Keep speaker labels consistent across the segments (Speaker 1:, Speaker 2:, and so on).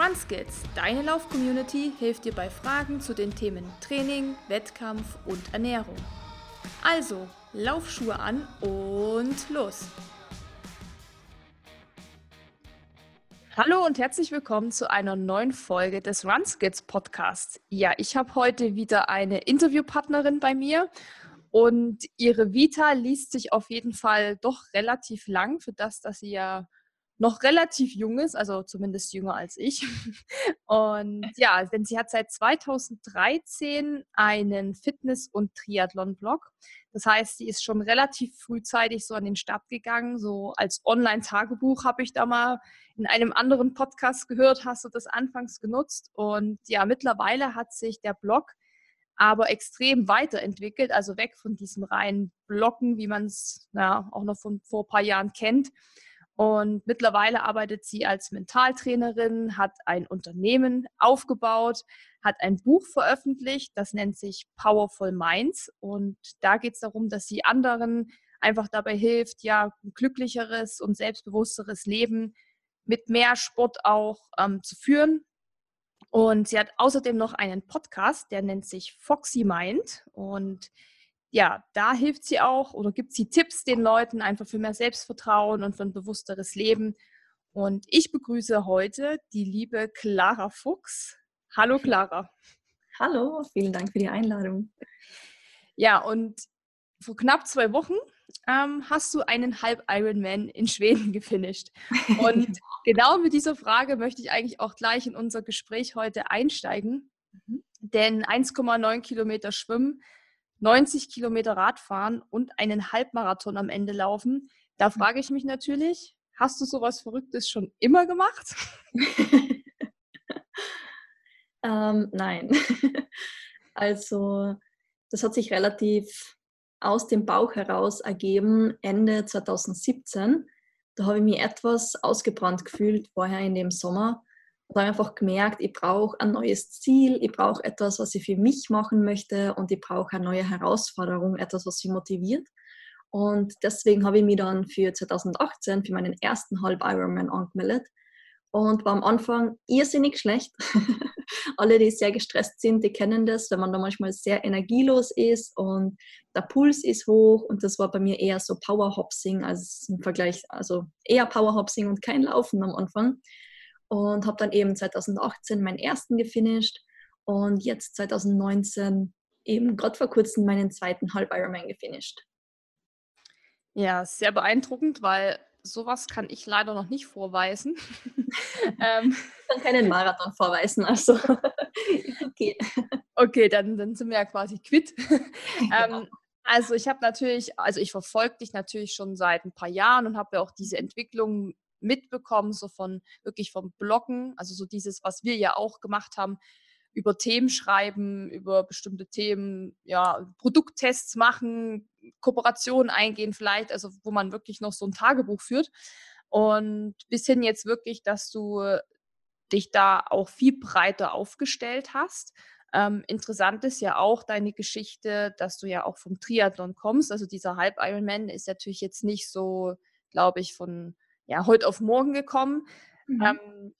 Speaker 1: RunSkills, deine Lauf-Community, hilft dir bei Fragen zu den Themen Training, Wettkampf und Ernährung. Also, Laufschuhe an und los! Hallo und herzlich willkommen zu einer neuen Folge des RunSkills Podcasts. Ja, ich habe heute wieder eine Interviewpartnerin bei mir und ihre Vita liest sich auf jeden Fall doch relativ lang für das, dass sie ja noch relativ jung ist, also zumindest jünger als ich. Und ja, denn sie hat seit 2013 einen Fitness- und Triathlon-Blog. Das heißt, sie ist schon relativ frühzeitig so an den Start gegangen. So als Online-Tagebuch habe ich da mal in einem anderen Podcast gehört, hast du das anfangs genutzt. Und ja, mittlerweile hat sich der Blog aber extrem weiterentwickelt, also weg von diesem reinen Blocken, wie man es ja, auch noch von vor ein paar Jahren kennt, und mittlerweile arbeitet sie als Mentaltrainerin, hat ein Unternehmen aufgebaut, hat ein Buch veröffentlicht, das nennt sich Powerful Minds. Und da geht es darum, dass sie anderen einfach dabei hilft, ja, ein glücklicheres und selbstbewussteres Leben mit mehr Sport auch ähm, zu führen. Und sie hat außerdem noch einen Podcast, der nennt sich Foxy Mind. Und ja, da hilft sie auch oder gibt sie Tipps den Leuten einfach für mehr Selbstvertrauen und für ein bewussteres Leben. Und ich begrüße heute die liebe Clara Fuchs. Hallo Clara.
Speaker 2: Hallo, vielen Dank für die Einladung.
Speaker 1: Ja, und vor knapp zwei Wochen ähm, hast du einen Halb-Ironman in Schweden gefinisht. Und genau mit dieser Frage möchte ich eigentlich auch gleich in unser Gespräch heute einsteigen. Mhm. Denn 1,9 Kilometer Schwimmen 90 Kilometer Radfahren und einen Halbmarathon am Ende laufen. Da hm. frage ich mich natürlich, hast du sowas Verrücktes schon immer gemacht?
Speaker 2: ähm, nein. also das hat sich relativ aus dem Bauch heraus ergeben, Ende 2017. Da habe ich mich etwas ausgebrannt gefühlt, vorher in dem Sommer und habe einfach gemerkt, ich brauche ein neues Ziel, ich brauche etwas, was ich für mich machen möchte und ich brauche eine neue Herausforderung, etwas, was mich motiviert. Und deswegen habe ich mich dann für 2018 für meinen ersten Halb Ironman angemeldet und war am Anfang irrsinnig schlecht. Alle, die sehr gestresst sind, die kennen das, wenn man da manchmal sehr energielos ist und der Puls ist hoch und das war bei mir eher so Powerhopsing als im Vergleich, also eher Powerhopsing und kein Laufen am Anfang und habe dann eben 2018 meinen ersten gefinisht und jetzt 2019 eben gerade vor kurzem meinen zweiten Halb Ironman gefinisht.
Speaker 1: Ja, sehr beeindruckend, weil sowas kann ich leider noch nicht vorweisen.
Speaker 2: ähm, ich kann keinen Marathon vorweisen, also
Speaker 1: okay. Okay, dann, dann sind wir ja quasi quitt. Genau. Ähm, also ich habe natürlich, also ich verfolge dich natürlich schon seit ein paar Jahren und habe ja auch diese Entwicklung mitbekommen, so von wirklich vom Bloggen, also so dieses, was wir ja auch gemacht haben, über Themen schreiben, über bestimmte Themen, ja, Produkttests machen, Kooperationen eingehen vielleicht, also wo man wirklich noch so ein Tagebuch führt. Und bis hin jetzt wirklich, dass du dich da auch viel breiter aufgestellt hast. Ähm, interessant ist ja auch deine Geschichte, dass du ja auch vom Triathlon kommst. Also dieser Halb-Ironman ist natürlich jetzt nicht so, glaube ich, von ja, heute auf morgen gekommen. Mhm. Ähm,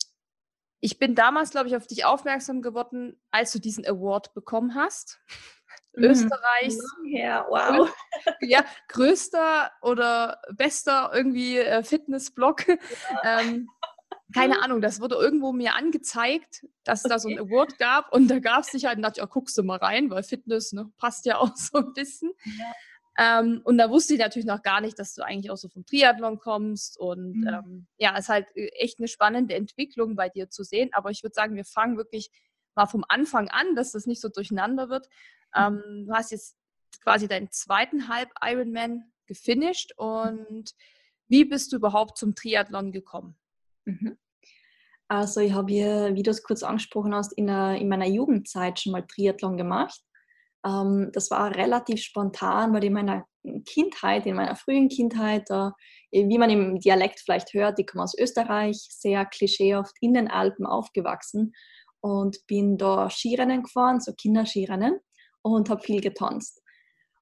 Speaker 1: ich bin damals, glaube ich, auf dich aufmerksam geworden, als du diesen Award bekommen hast. Mhm. Österreichs
Speaker 2: ja, wow.
Speaker 1: ja, größter oder bester irgendwie äh, Fitnessblog. Ja. Ähm, keine Ahnung, das wurde irgendwo mir angezeigt, dass okay. da so ein Award gab und da gab es sich halt, dachte ich, oh, guckst du mal rein, weil Fitness ne, passt ja auch so ein bisschen. Ja. Ähm, und da wusste ich natürlich noch gar nicht, dass du eigentlich auch so vom Triathlon kommst. Und mhm. ähm, ja, es ist halt äh, echt eine spannende Entwicklung bei dir zu sehen. Aber ich würde sagen, wir fangen wirklich mal vom Anfang an, dass das nicht so durcheinander wird. Mhm. Ähm, du hast jetzt quasi deinen zweiten Halb Ironman gefinisht. Und wie bist du überhaupt zum Triathlon gekommen?
Speaker 2: Mhm. Also ich habe, wie du es kurz angesprochen hast, in, der, in meiner Jugendzeit schon mal Triathlon gemacht. Ähm, das war relativ spontan, weil in meiner Kindheit, in meiner frühen Kindheit, äh, wie man im Dialekt vielleicht hört, ich komme aus Österreich, sehr klischeehaft in den Alpen aufgewachsen und bin da Skirennen gefahren, so Kinderskirennen und habe viel getanzt.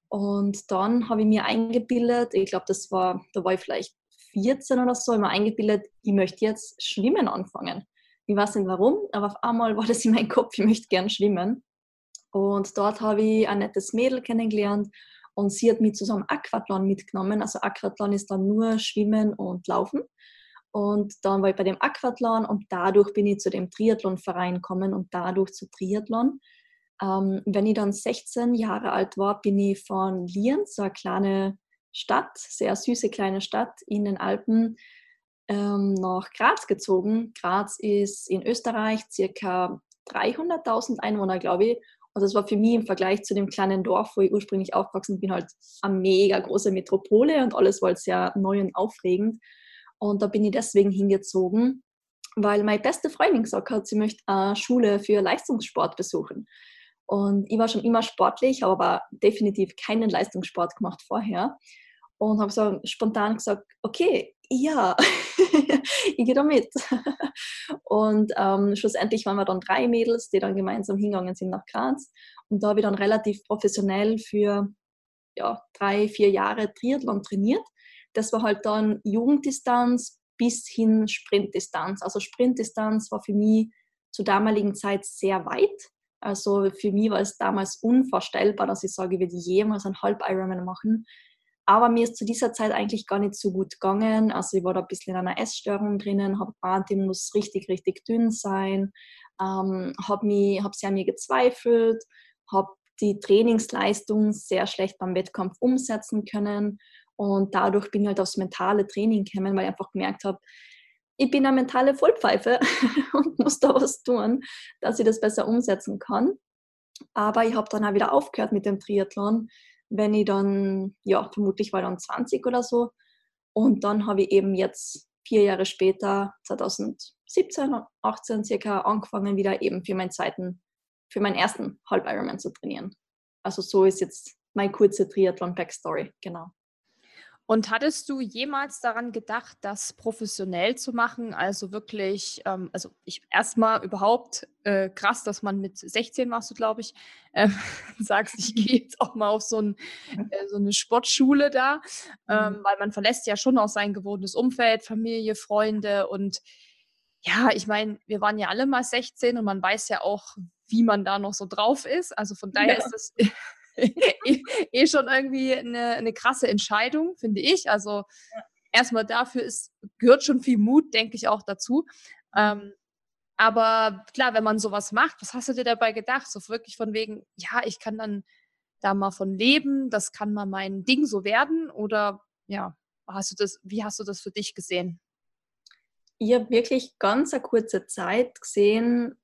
Speaker 2: Und dann habe ich mir eingebildet, ich glaube, das war, da war ich vielleicht 14 oder so, immer eingebildet, ich möchte jetzt Schwimmen anfangen. Ich weiß nicht warum, aber auf einmal war das in meinem Kopf, ich möchte gern schwimmen. Und dort habe ich ein nettes Mädel kennengelernt und sie hat mich zu so einem Aquathlon mitgenommen. Also Aquathlon ist dann nur Schwimmen und Laufen. Und dann war ich bei dem Aquathlon und dadurch bin ich zu dem Triathlonverein gekommen und dadurch zu Triathlon. Ähm, wenn ich dann 16 Jahre alt war, bin ich von Lienz, so eine kleine Stadt, sehr süße kleine Stadt in den Alpen, ähm, nach Graz gezogen. Graz ist in Österreich circa 300.000 Einwohner, glaube ich. Und das war für mich im Vergleich zu dem kleinen Dorf, wo ich ursprünglich aufgewachsen bin, halt eine mega große Metropole und alles war halt sehr neu und aufregend. Und da bin ich deswegen hingezogen, weil meine beste Freundin gesagt hat, sie möchte eine Schule für Leistungssport besuchen. Und ich war schon immer sportlich, habe aber definitiv keinen Leistungssport gemacht vorher. Und habe so spontan gesagt, okay, ja, ich gehe da mit. Und ähm, schlussendlich waren wir dann drei Mädels, die dann gemeinsam hingegangen sind nach Graz. Und da habe ich dann relativ professionell für ja, drei, vier Jahre Triathlon trainiert. Das war halt dann Jugenddistanz bis hin Sprintdistanz. Also Sprintdistanz war für mich zur damaligen Zeit sehr weit. Also für mich war es damals unvorstellbar, dass ich sage, ich werde jemals einen Halb-Ironman machen. Aber mir ist zu dieser Zeit eigentlich gar nicht so gut gegangen. Also ich war da ein bisschen in einer Essstörung drinnen, habe gemeint, ich muss richtig, richtig dünn sein, ähm, habe hab sehr an mir gezweifelt, habe die Trainingsleistung sehr schlecht beim Wettkampf umsetzen können und dadurch bin ich halt aufs mentale Training gekommen, weil ich einfach gemerkt habe, ich bin eine mentale Vollpfeife und muss da was tun, dass ich das besser umsetzen kann. Aber ich habe dann auch wieder aufgehört mit dem Triathlon, wenn ich dann, ja, vermutlich war dann 20 oder so. Und dann habe ich eben jetzt vier Jahre später, 2017, 18 circa, angefangen, wieder eben für meinen zweiten, für meinen ersten Halb-Ironman zu trainieren. Also so ist jetzt meine kurze Triathlon-Backstory, genau.
Speaker 1: Und hattest du jemals daran gedacht, das professionell zu machen? Also wirklich, ähm, also ich erstmal überhaupt äh, krass, dass man mit 16 warst du, glaube ich, äh, sagst, ich gehe jetzt auch mal auf so, ein, äh, so eine Sportschule da, ähm, mhm. weil man verlässt ja schon auch sein gewohntes Umfeld, Familie, Freunde und ja, ich meine, wir waren ja alle mal 16 und man weiß ja auch, wie man da noch so drauf ist. Also von daher ja. ist das eh, eh schon irgendwie eine, eine krasse Entscheidung, finde ich. Also ja. erstmal dafür ist, gehört schon viel Mut, denke ich, auch dazu. Ähm, aber klar, wenn man sowas macht, was hast du dir dabei gedacht? So wirklich von wegen, ja, ich kann dann da mal von leben, das kann mal mein Ding so werden? Oder ja, hast du das, wie hast du das für dich gesehen?
Speaker 2: Ich habe wirklich ganz eine kurze Zeit gesehen,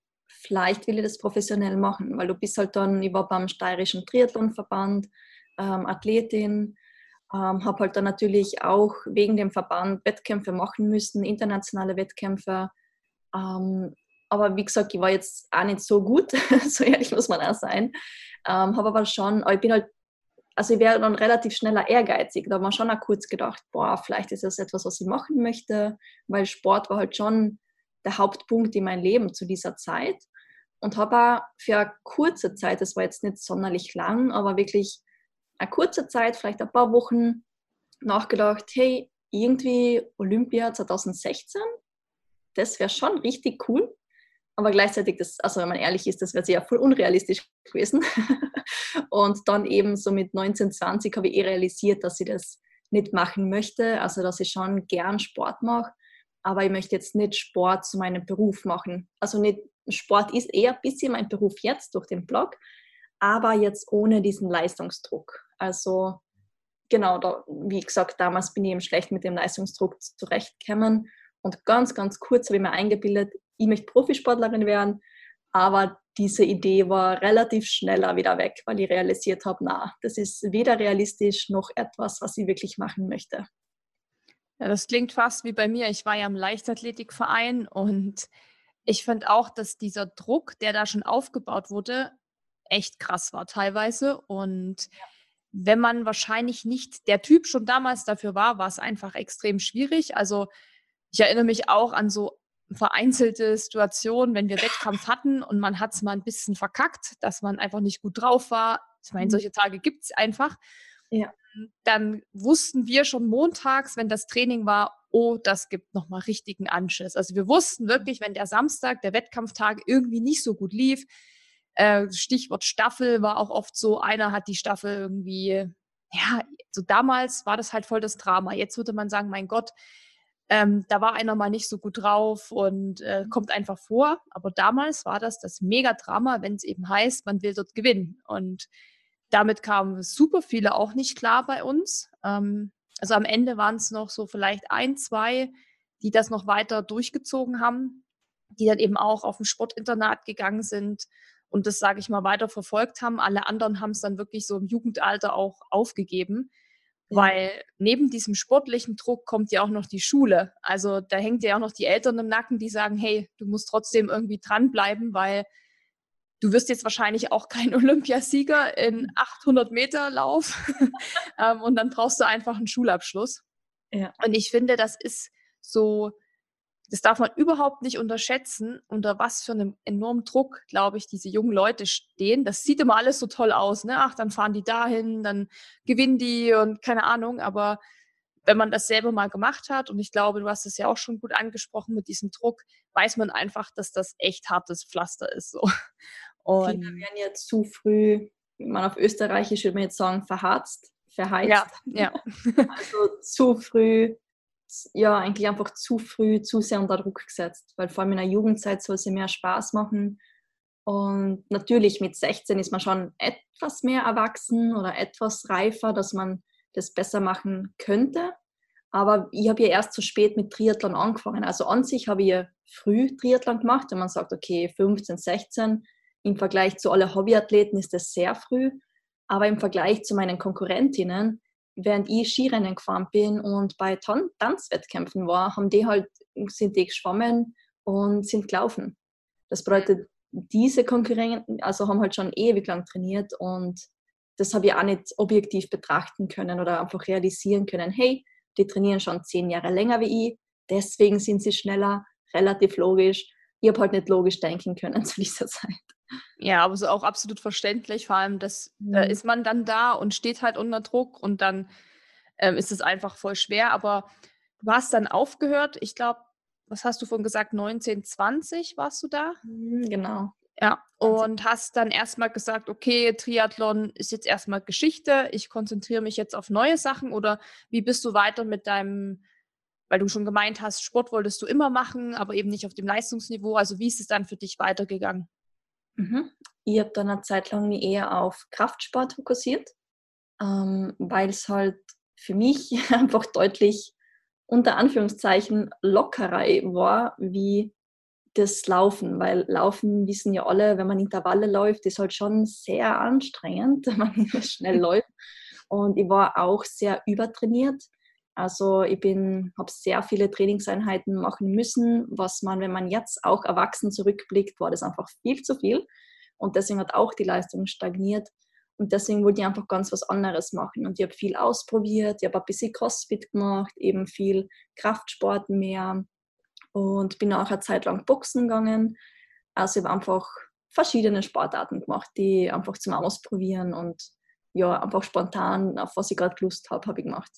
Speaker 2: vielleicht will ich das professionell machen, weil du bist halt dann, ich war beim Steirischen Triathlonverband, ähm, Athletin, ähm, habe halt dann natürlich auch wegen dem Verband Wettkämpfe machen müssen, internationale Wettkämpfe. Ähm, aber wie gesagt, ich war jetzt auch nicht so gut, so ehrlich muss man auch sein. Ähm, habe aber schon, aber ich bin halt, also ich wäre dann relativ schneller ehrgeizig. Da hat man schon auch kurz gedacht, boah, vielleicht ist das etwas, was ich machen möchte, weil Sport war halt schon der Hauptpunkt in meinem Leben zu dieser Zeit und habe für eine kurze Zeit, das war jetzt nicht sonderlich lang, aber wirklich eine kurze Zeit, vielleicht ein paar Wochen, nachgedacht, hey, irgendwie Olympia 2016, das wäre schon richtig cool. Aber gleichzeitig, das, also wenn man ehrlich ist, das wäre sehr voll unrealistisch gewesen. und dann eben so mit 19, 20 habe ich eh realisiert, dass ich das nicht machen möchte. Also dass ich schon gern Sport mache, aber ich möchte jetzt nicht Sport zu meinem Beruf machen. Also nicht Sport ist eher ein bisschen mein Beruf jetzt durch den Blog, aber jetzt ohne diesen Leistungsdruck. Also genau, da, wie gesagt, damals bin ich eben schlecht mit dem Leistungsdruck zurechtgekommen und ganz, ganz kurz habe ich mir eingebildet, ich möchte Profisportlerin werden, aber diese Idee war relativ schneller wieder weg, weil ich realisiert habe, na, das ist weder realistisch noch etwas, was ich wirklich machen möchte.
Speaker 1: Ja, das klingt fast wie bei mir. Ich war ja im Leichtathletikverein und ich finde auch, dass dieser Druck, der da schon aufgebaut wurde, echt krass war teilweise. Und wenn man wahrscheinlich nicht der Typ schon damals dafür war, war es einfach extrem schwierig. Also ich erinnere mich auch an so vereinzelte Situationen, wenn wir Wettkampf hatten und man hat es mal ein bisschen verkackt, dass man einfach nicht gut drauf war. Ich meine, mhm. solche Tage gibt es einfach. Ja. Dann wussten wir schon montags, wenn das Training war, oh, das gibt nochmal richtigen Anschiss. Also wir wussten wirklich, wenn der Samstag, der Wettkampftag irgendwie nicht so gut lief, äh, Stichwort Staffel war auch oft so, einer hat die Staffel irgendwie, ja, so damals war das halt voll das Drama. Jetzt würde man sagen, mein Gott, ähm, da war einer mal nicht so gut drauf und äh, kommt einfach vor. Aber damals war das das Mega-Drama, wenn es eben heißt, man will dort gewinnen. Und damit kamen super viele auch nicht klar bei uns. Ähm, also am Ende waren es noch so vielleicht ein, zwei, die das noch weiter durchgezogen haben, die dann eben auch auf ein Sportinternat gegangen sind und das, sage ich mal, weiter verfolgt haben. Alle anderen haben es dann wirklich so im Jugendalter auch aufgegeben, ja. weil neben diesem sportlichen Druck kommt ja auch noch die Schule. Also da hängt ja auch noch die Eltern im Nacken, die sagen, hey, du musst trotzdem irgendwie dranbleiben, weil du wirst jetzt wahrscheinlich auch kein Olympiasieger in 800 Meter Lauf ähm, und dann brauchst du einfach einen Schulabschluss. Ja. Und ich finde, das ist so das darf man überhaupt nicht unterschätzen, unter was für einem enormen Druck, glaube ich, diese jungen Leute stehen. Das sieht immer alles so toll aus, ne? Ach, dann fahren die dahin, dann gewinnen die und keine Ahnung. Aber wenn man das selber mal gemacht hat, und ich glaube, du hast es ja auch schon gut angesprochen mit diesem Druck, weiß man einfach, dass das echt hartes Pflaster ist. So.
Speaker 2: Und Viele werden ja zu früh, wie man auf Österreichisch würde man jetzt sagen, verharzt, verheizt. Ja, ja. also zu früh ja eigentlich einfach zu früh zu sehr unter Druck gesetzt, weil vor allem in der Jugendzeit soll es mehr Spaß machen. Und natürlich mit 16 ist man schon etwas mehr erwachsen oder etwas reifer, dass man das besser machen könnte. Aber ich habe ja erst zu spät mit Triathlon angefangen. Also an sich habe ich ja früh Triathlon gemacht, wenn man sagt, okay, 15, 16, im Vergleich zu allen Hobbyathleten ist das sehr früh. Aber im Vergleich zu meinen Konkurrentinnen während ich Skirennen gefahren bin und bei Tan Tanzwettkämpfen war, haben die halt, sind die geschwommen und sind gelaufen. Das bedeutet, diese Konkurrenten, also haben halt schon ewig lang trainiert und das habe ich auch nicht objektiv betrachten können oder einfach realisieren können, hey, die trainieren schon zehn Jahre länger wie ich, deswegen sind sie schneller, relativ logisch. Ich habe halt nicht logisch denken können zu dieser Zeit.
Speaker 1: Ja, aber so auch absolut verständlich. Vor allem, dass mhm. da ist man dann da und steht halt unter Druck und dann ähm, ist es einfach voll schwer. Aber du hast dann aufgehört. Ich glaube, was hast du vorhin gesagt? 1920 warst du da?
Speaker 2: Mhm, genau.
Speaker 1: Ja, und hast dann erstmal gesagt, okay, Triathlon ist jetzt erstmal Geschichte, ich konzentriere mich jetzt auf neue Sachen oder wie bist du weiter mit deinem, weil du schon gemeint hast, Sport wolltest du immer machen, aber eben nicht auf dem Leistungsniveau. Also wie ist es dann für dich weitergegangen?
Speaker 2: Mhm. Ich habe dann eine Zeit lang mich eher auf Kraftsport fokussiert, ähm, weil es halt für mich einfach deutlich unter Anführungszeichen lockerer war wie das Laufen, weil Laufen wissen ja alle, wenn man Intervalle läuft, ist halt schon sehr anstrengend, wenn man schnell läuft. Und ich war auch sehr übertrainiert. Also ich habe sehr viele Trainingseinheiten machen müssen, was man, wenn man jetzt auch erwachsen zurückblickt, war das einfach viel zu viel. Und deswegen hat auch die Leistung stagniert. Und deswegen wollte ich einfach ganz was anderes machen. Und ich habe viel ausprobiert, ich habe ein bisschen Crossfit gemacht, eben viel Kraftsport mehr und bin auch eine Zeit lang Boxen gegangen. Also ich habe einfach verschiedene Sportarten gemacht, die einfach zum Ausprobieren und ja, einfach spontan, auf was ich gerade Lust habe, habe ich gemacht.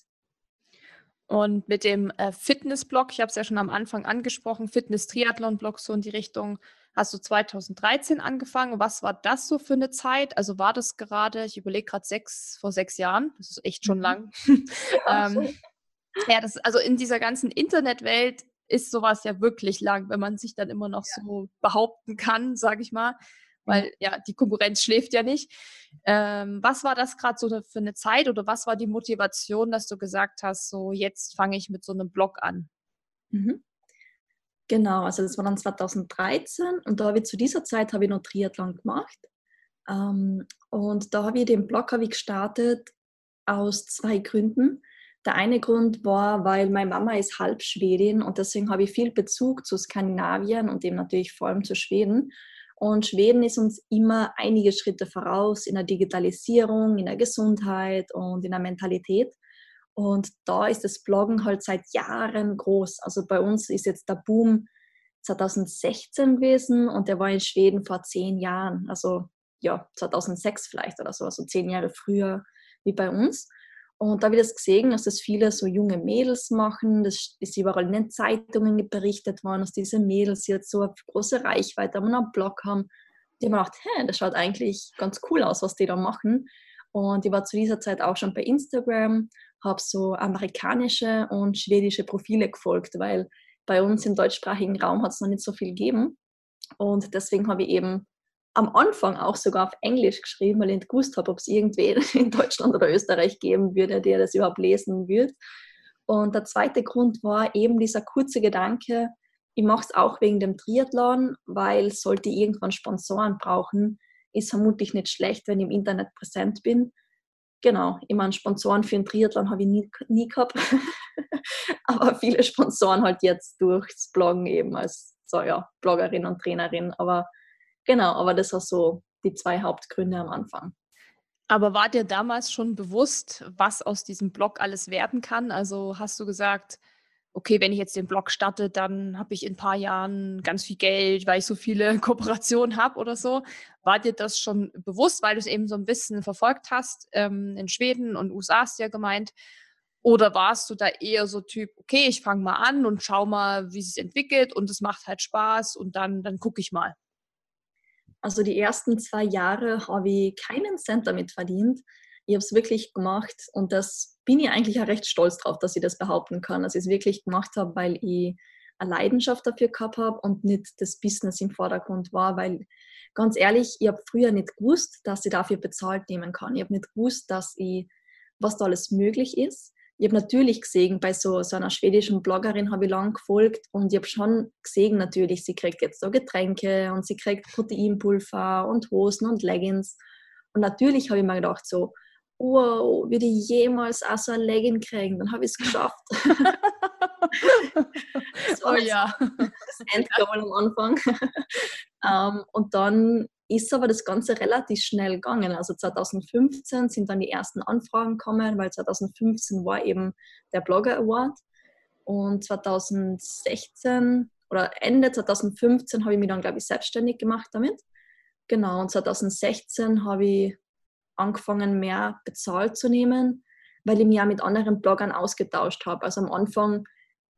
Speaker 1: Und mit dem äh, Fitness-Blog, ich habe es ja schon am Anfang angesprochen, Fitness-Triathlon-Blog so in die Richtung, hast du 2013 angefangen. Was war das so für eine Zeit? Also war das gerade, ich überlege gerade sechs, vor sechs Jahren, das ist echt schon mhm. lang. ähm, ja, das, also in dieser ganzen Internetwelt ist sowas ja wirklich lang, wenn man sich dann immer noch ja. so behaupten kann, sage ich mal weil ja, die Konkurrenz schläft ja nicht. Ähm, was war das gerade so für eine Zeit oder was war die Motivation, dass du gesagt hast, so jetzt fange ich mit so einem Blog an?
Speaker 2: Mhm. Genau, also das war dann 2013 und da habe ich zu dieser Zeit habe ich noch Triathlon gemacht. Ähm, und da habe ich den Blog ich gestartet aus zwei Gründen. Der eine Grund war, weil meine Mama ist halb Schwedin und deswegen habe ich viel Bezug zu Skandinavien und dem natürlich vor allem zu Schweden. Und Schweden ist uns immer einige Schritte voraus in der Digitalisierung, in der Gesundheit und in der Mentalität. Und da ist das Bloggen halt seit Jahren groß. Also bei uns ist jetzt der Boom 2016 gewesen und der war in Schweden vor zehn Jahren. Also ja, 2006 vielleicht oder so, also zehn Jahre früher wie bei uns. Und da habe ich das gesehen, dass das viele so junge Mädels machen. Das ist überall in den Zeitungen berichtet worden, dass diese Mädels jetzt so eine große Reichweite haben und einen Blog haben. Die haben gedacht, hey, das schaut eigentlich ganz cool aus, was die da machen. Und ich war zu dieser Zeit auch schon bei Instagram, habe so amerikanische und schwedische Profile gefolgt, weil bei uns im deutschsprachigen Raum hat es noch nicht so viel gegeben. Und deswegen habe ich eben am Anfang auch sogar auf Englisch geschrieben, weil ich nicht gewusst habe, ob es irgendwen in Deutschland oder Österreich geben würde, der das überhaupt lesen wird. Und der zweite Grund war eben dieser kurze Gedanke, ich mache es auch wegen dem Triathlon, weil sollte ich irgendwann Sponsoren brauchen, ist vermutlich nicht schlecht, wenn ich im Internet präsent bin. Genau, ich meine, Sponsoren für den Triathlon habe ich nie, nie gehabt, aber viele Sponsoren halt jetzt durchs Bloggen eben als so, ja, Bloggerin und Trainerin. Aber Genau, aber das war so die zwei Hauptgründe am Anfang.
Speaker 1: Aber war dir damals schon bewusst, was aus diesem Blog alles werden kann? Also hast du gesagt, okay, wenn ich jetzt den Blog starte, dann habe ich in ein paar Jahren ganz viel Geld, weil ich so viele Kooperationen habe oder so. War dir das schon bewusst, weil du es eben so ein bisschen verfolgt hast? Ähm, in Schweden und USA du ja gemeint. Oder warst du da eher so Typ, okay, ich fange mal an und schau mal, wie es sich entwickelt und es macht halt Spaß und dann, dann gucke ich mal?
Speaker 2: Also die ersten zwei Jahre habe ich keinen Cent damit verdient. Ich habe es wirklich gemacht und das bin ich eigentlich auch recht stolz drauf, dass ich das behaupten kann, dass ich es wirklich gemacht habe, weil ich eine Leidenschaft dafür gehabt habe und nicht das Business im Vordergrund war, weil ganz ehrlich, ich habe früher nicht gewusst, dass ich dafür bezahlt nehmen kann. Ich habe nicht gewusst, dass ich, was da alles möglich ist ich habe natürlich gesehen, bei so, so einer schwedischen Bloggerin habe ich lang gefolgt und ich habe schon gesehen natürlich, sie kriegt jetzt so Getränke und sie kriegt Proteinpulver und Hosen und Leggings. Und natürlich habe ich mir gedacht so, wow, würde ich jemals auch so ein Legging kriegen? Dann habe ich es geschafft.
Speaker 1: oh ja.
Speaker 2: Das Endgoal am Anfang. um, ähm, und dann ist aber das Ganze relativ schnell gegangen. Also 2015 sind dann die ersten Anfragen gekommen, weil 2015 war eben der Blogger Award. Und 2016 oder Ende 2015 habe ich mich dann, glaube ich, selbstständig gemacht damit. Genau, und 2016 habe ich angefangen, mehr bezahlt zu nehmen, weil ich mich ja mit anderen Bloggern ausgetauscht habe. Also am Anfang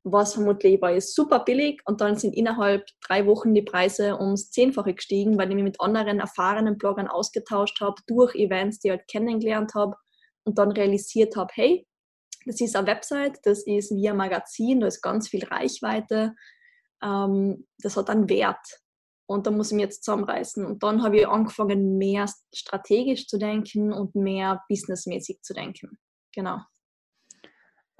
Speaker 2: war es vermutlich war es super billig und dann sind innerhalb drei Wochen die Preise ums Zehnfache gestiegen, weil ich mich mit anderen erfahrenen Bloggern ausgetauscht habe, durch Events, die ich halt kennengelernt habe und dann realisiert habe, hey, das ist eine Website, das ist wie ein Magazin, da ist ganz viel Reichweite, ähm, das hat einen Wert und da muss ich mich jetzt zusammenreißen. Und dann habe ich angefangen, mehr strategisch zu denken und mehr businessmäßig zu denken. Genau.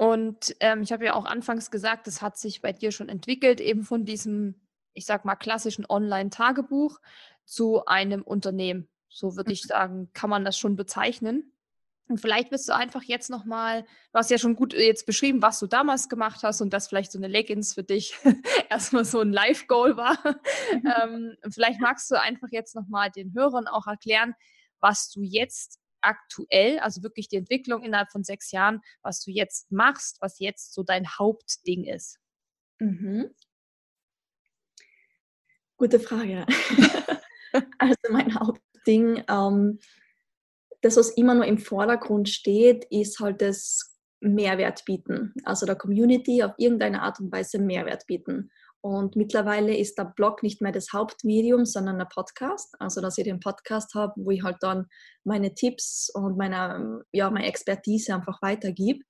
Speaker 1: Und ähm, ich habe ja auch anfangs gesagt, das hat sich bei dir schon entwickelt, eben von diesem, ich sag mal, klassischen Online-Tagebuch zu einem Unternehmen. So würde ich mhm. sagen, kann man das schon bezeichnen. Und vielleicht willst du einfach jetzt nochmal, du hast ja schon gut äh, jetzt beschrieben, was du damals gemacht hast und dass vielleicht so eine Leggings für dich erstmal so ein Live-Goal war. ähm, vielleicht magst du einfach jetzt nochmal den Hörern auch erklären, was du jetzt aktuell, also wirklich die Entwicklung innerhalb von sechs Jahren, was du jetzt machst, was jetzt so dein Hauptding ist?
Speaker 2: Mhm. Gute Frage. also mein Hauptding, ähm, das, was immer nur im Vordergrund steht, ist halt das Mehrwert bieten. Also der Community auf irgendeine Art und Weise Mehrwert bieten. Und mittlerweile ist der Blog nicht mehr das Hauptmedium, sondern der Podcast. Also, dass ich den Podcast habe, wo ich halt dann meine Tipps und meine, ja, meine Expertise einfach weitergebe.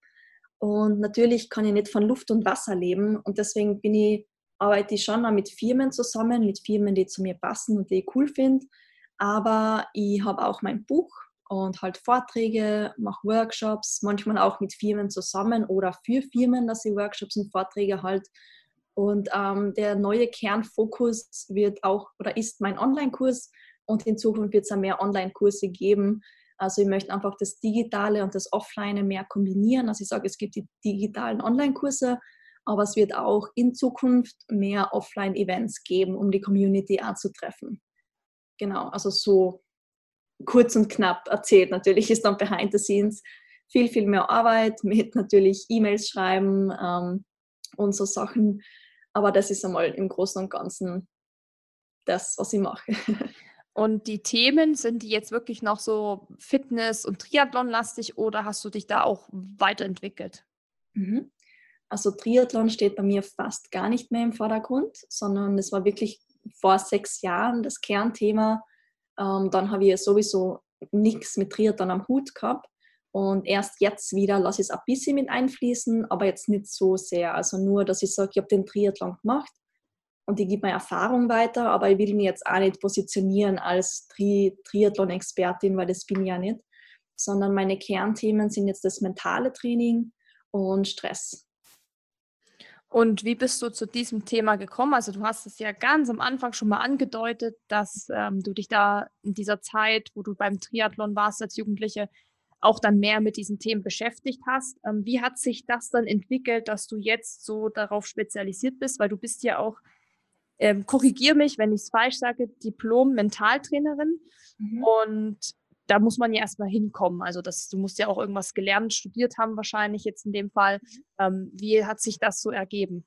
Speaker 2: Und natürlich kann ich nicht von Luft und Wasser leben. Und deswegen bin ich, arbeite ich schon mit Firmen zusammen, mit Firmen, die zu mir passen und die ich cool finde. Aber ich habe auch mein Buch und halt Vorträge, mache Workshops, manchmal auch mit Firmen zusammen oder für Firmen, dass ich Workshops und Vorträge halt und ähm, der neue Kernfokus wird auch oder ist mein Online-Kurs und in Zukunft wird es mehr Online-Kurse geben. Also ich möchte einfach das Digitale und das Offline mehr kombinieren. Also ich sage, es gibt die digitalen Online-Kurse, aber es wird auch in Zukunft mehr Offline-Events geben, um die Community anzutreffen. Genau, also so kurz und knapp erzählt. Natürlich ist dann behind the scenes viel, viel mehr Arbeit mit natürlich E-Mails schreiben ähm, und so Sachen, aber das ist einmal im Großen und Ganzen das, was ich mache.
Speaker 1: Und die Themen, sind die jetzt wirklich noch so Fitness- und Triathlon-lastig oder hast du dich da auch weiterentwickelt?
Speaker 2: Mhm. Also Triathlon steht bei mir fast gar nicht mehr im Vordergrund, sondern es war wirklich vor sechs Jahren das Kernthema. Ähm, dann habe ich sowieso nichts mit Triathlon am Hut gehabt. Und erst jetzt wieder lasse ich es ein bisschen mit einfließen, aber jetzt nicht so sehr. Also nur, dass ich sage, ich habe den Triathlon gemacht und ich gebe meine Erfahrung weiter, aber ich will mich jetzt auch nicht positionieren als Tri Triathlon-Expertin, weil das bin ich ja nicht, sondern meine Kernthemen sind jetzt das mentale Training und Stress.
Speaker 1: Und wie bist du zu diesem Thema gekommen? Also du hast es ja ganz am Anfang schon mal angedeutet, dass ähm, du dich da in dieser Zeit, wo du beim Triathlon warst als Jugendliche, auch dann mehr mit diesen Themen beschäftigt hast. Ähm, wie hat sich das dann entwickelt, dass du jetzt so darauf spezialisiert bist? Weil du bist ja auch, ähm, korrigier mich, wenn ich es falsch sage, Diplom-Mentaltrainerin. Mhm. Und da muss man ja erstmal hinkommen. Also das, du musst ja auch irgendwas gelernt, studiert haben wahrscheinlich jetzt in dem Fall. Ähm, wie hat sich das so ergeben?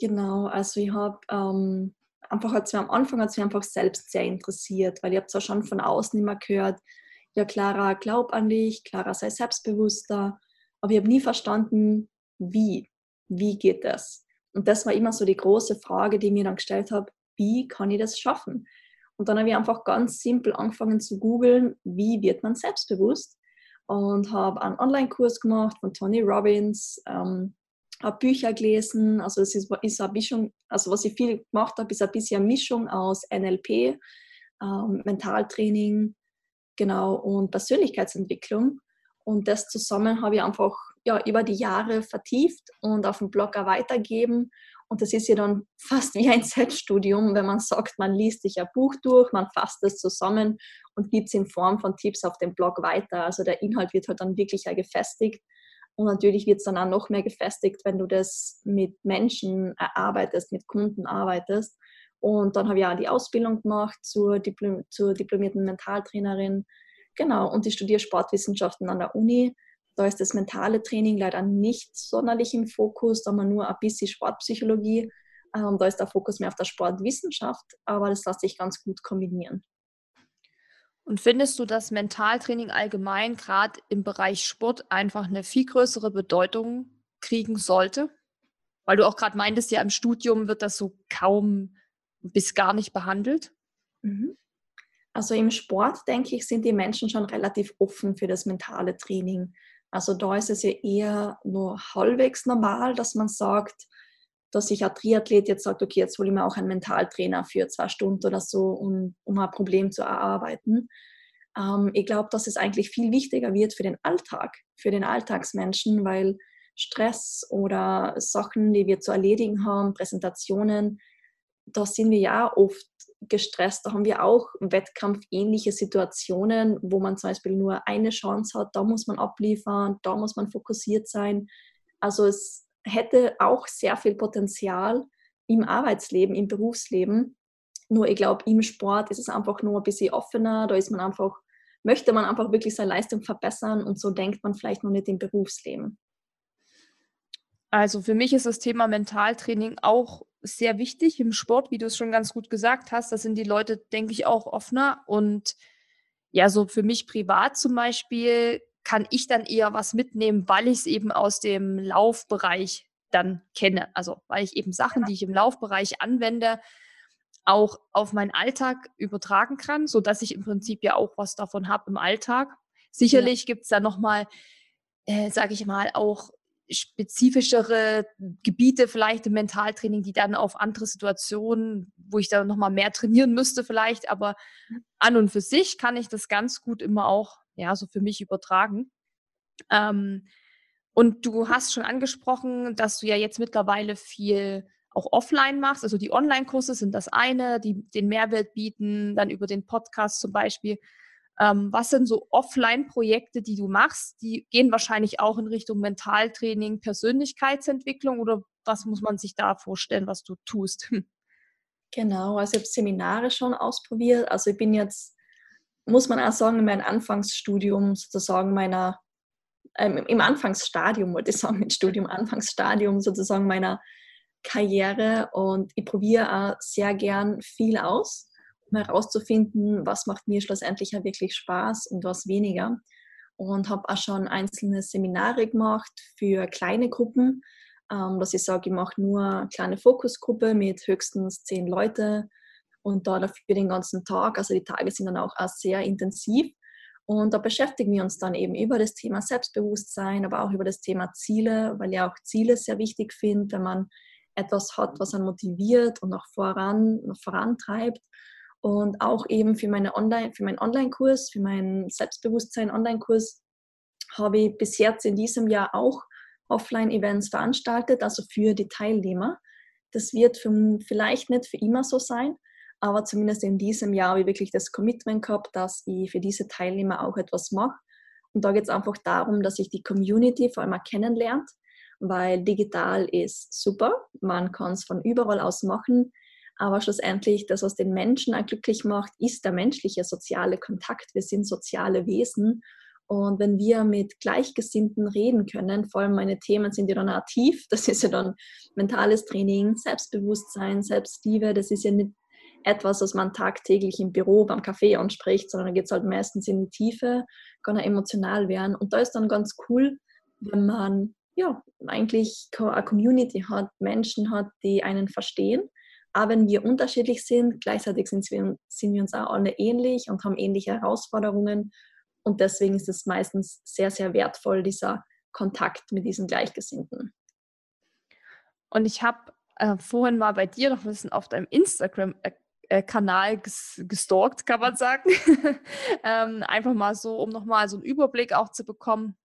Speaker 2: Genau, also ich habe ähm, einfach, als wir am Anfang hat es mich einfach selbst sehr interessiert, weil ich habe zwar schon von außen immer gehört, ja Clara, glaub an dich, Clara, sei selbstbewusster, aber ich habe nie verstanden, wie, wie geht das? Und das war immer so die große Frage, die ich mir dann gestellt habe, wie kann ich das schaffen? Und dann habe ich einfach ganz simpel angefangen zu googeln, wie wird man selbstbewusst und habe einen Online-Kurs gemacht von Tony Robbins, ähm, habe Bücher gelesen. Also es ist, ist eine Mischung, also was ich viel gemacht habe, ist ein bisschen eine Mischung aus NLP, ähm, Mentaltraining, genau und Persönlichkeitsentwicklung. Und das zusammen habe ich einfach ja, über die Jahre vertieft und auf dem Blog auch weitergeben und das ist ja dann fast wie ein Selbststudium, wenn man sagt, man liest sich ein Buch durch, man fasst es zusammen und gibt es in Form von Tipps auf dem Blog weiter. Also der Inhalt wird halt dann wirklich ja gefestigt. Und natürlich wird es dann auch noch mehr gefestigt, wenn du das mit Menschen erarbeitest, mit Kunden arbeitest. Und dann habe ich auch die Ausbildung gemacht zur, Diplom zur diplomierten Mentaltrainerin. Genau, und ich studiere Sportwissenschaften an der Uni da ist das mentale Training leider nicht sonderlich im Fokus, da haben nur ein bisschen Sportpsychologie. Ähm, da ist der Fokus mehr auf der Sportwissenschaft, aber das lässt sich ganz gut kombinieren.
Speaker 1: Und findest du, dass Mentaltraining allgemein gerade im Bereich Sport einfach eine viel größere Bedeutung kriegen sollte? Weil du auch gerade meintest, ja, im Studium wird das so kaum bis gar nicht behandelt.
Speaker 2: Mhm. Also im Sport, denke ich, sind die Menschen schon relativ offen für das mentale Training. Also da ist es ja eher nur halbwegs normal, dass man sagt, dass sich ein Triathlet jetzt sagt, okay, jetzt hole ich mir auch einen Mentaltrainer für zwei Stunden oder so, um, um ein Problem zu erarbeiten. Ähm, ich glaube, dass es eigentlich viel wichtiger wird für den Alltag, für den Alltagsmenschen, weil Stress oder Sachen, die wir zu erledigen haben, Präsentationen, da sind wir ja oft gestresst. Da haben wir auch wettkampfähnliche Situationen, wo man zum Beispiel nur eine Chance hat. Da muss man abliefern, da muss man fokussiert sein. Also es hätte auch sehr viel Potenzial im Arbeitsleben, im Berufsleben. Nur ich glaube, im Sport ist es einfach nur ein bisschen offener. Da ist man einfach, möchte man einfach wirklich seine Leistung verbessern und so denkt man vielleicht noch nicht im Berufsleben.
Speaker 1: Also für mich ist das Thema Mentaltraining auch sehr wichtig im Sport, wie du es schon ganz gut gesagt hast. Da sind die Leute, denke ich, auch offener. Und ja, so für mich privat zum Beispiel kann ich dann eher was mitnehmen, weil ich es eben aus dem Laufbereich dann kenne. Also weil ich eben Sachen, die ich im Laufbereich anwende, auch auf meinen Alltag übertragen kann, sodass ich im Prinzip ja auch was davon habe im Alltag. Sicherlich ja. gibt es da nochmal, äh, sage ich mal, auch spezifischere Gebiete vielleicht im Mentaltraining, die dann auf andere Situationen, wo ich da nochmal mehr trainieren müsste vielleicht, aber an und für sich kann ich das ganz gut immer auch, ja, so für mich übertragen. Ähm, und du hast schon angesprochen, dass du ja jetzt mittlerweile viel auch offline machst. Also die Online-Kurse sind das eine, die den Mehrwert bieten, dann über den Podcast zum Beispiel. Ähm, was sind so Offline-Projekte, die du machst? Die gehen wahrscheinlich auch in Richtung Mentaltraining, Persönlichkeitsentwicklung oder was muss man sich da vorstellen, was du tust?
Speaker 2: Genau, also ich habe Seminare schon ausprobiert. Also ich bin jetzt, muss man auch sagen, in meinem Anfangsstudium sozusagen meiner, ähm, im Anfangsstadium, wollte ich sagen, mit Studium, Anfangsstadium sozusagen meiner Karriere und ich probiere auch sehr gern viel aus herauszufinden, was macht mir schlussendlich ja wirklich Spaß und was weniger. Und habe auch schon einzelne Seminare gemacht für kleine Gruppen, ähm, dass ich sage, ich mache nur eine kleine Fokusgruppe mit höchstens zehn Leute und da dafür den ganzen Tag. Also die Tage sind dann auch, auch sehr intensiv. Und da beschäftigen wir uns dann eben über das Thema Selbstbewusstsein, aber auch über das Thema Ziele, weil ich auch Ziele sehr wichtig finde, wenn man etwas hat, was einen motiviert und auch voran, vorantreibt. Und auch eben für, meine Online, für meinen Online-Kurs, für meinen Selbstbewusstsein-Online-Kurs habe ich bis jetzt in diesem Jahr auch Offline-Events veranstaltet, also für die Teilnehmer. Das wird für, vielleicht nicht für immer so sein, aber zumindest in diesem Jahr habe ich wirklich das Commitment gehabt, dass ich für diese Teilnehmer auch etwas mache. Und da geht es einfach darum, dass ich die Community vor allem auch kennenlernt, weil digital ist super, man kann es von überall aus machen, aber schlussendlich das, was den Menschen auch glücklich macht, ist der menschliche soziale Kontakt. Wir sind soziale Wesen und wenn wir mit Gleichgesinnten reden können, vor allem meine Themen sind ja dann aktiv, das ist ja dann mentales Training, Selbstbewusstsein, Selbstliebe, das ist ja nicht etwas, was man tagtäglich im Büro beim Kaffee anspricht, sondern da geht es halt meistens in die Tiefe, kann er emotional werden. Und da ist dann ganz cool, wenn man ja eigentlich eine Community hat, Menschen hat, die einen verstehen. Aber wenn wir unterschiedlich sind, gleichzeitig sind wir, sind wir uns auch alle ähnlich und haben ähnliche Herausforderungen und deswegen ist es meistens sehr, sehr wertvoll, dieser Kontakt mit diesen Gleichgesinnten.
Speaker 1: Und ich habe äh, vorhin mal bei dir noch ein bisschen auf deinem Instagram-Kanal ges gestalkt, kann man sagen. ähm, einfach mal so, um nochmal so einen Überblick auch zu bekommen,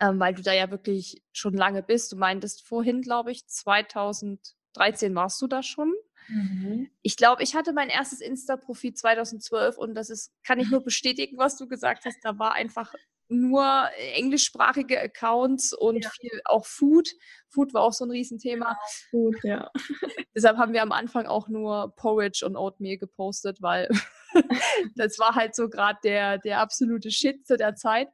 Speaker 1: ähm, weil du da ja wirklich schon lange bist. Du meintest vorhin, glaube ich, 2013 warst du da schon. Mhm. Ich glaube, ich hatte mein erstes Insta-Profil 2012 und das ist, kann ich nur bestätigen, was du gesagt hast. Da war einfach nur englischsprachige Accounts und ja. viel auch Food. Food war auch so ein Riesenthema.
Speaker 2: Food, ja.
Speaker 1: Deshalb haben wir am Anfang auch nur Porridge und Oatmeal gepostet, weil das war halt so gerade der, der absolute Shit zu der Zeit.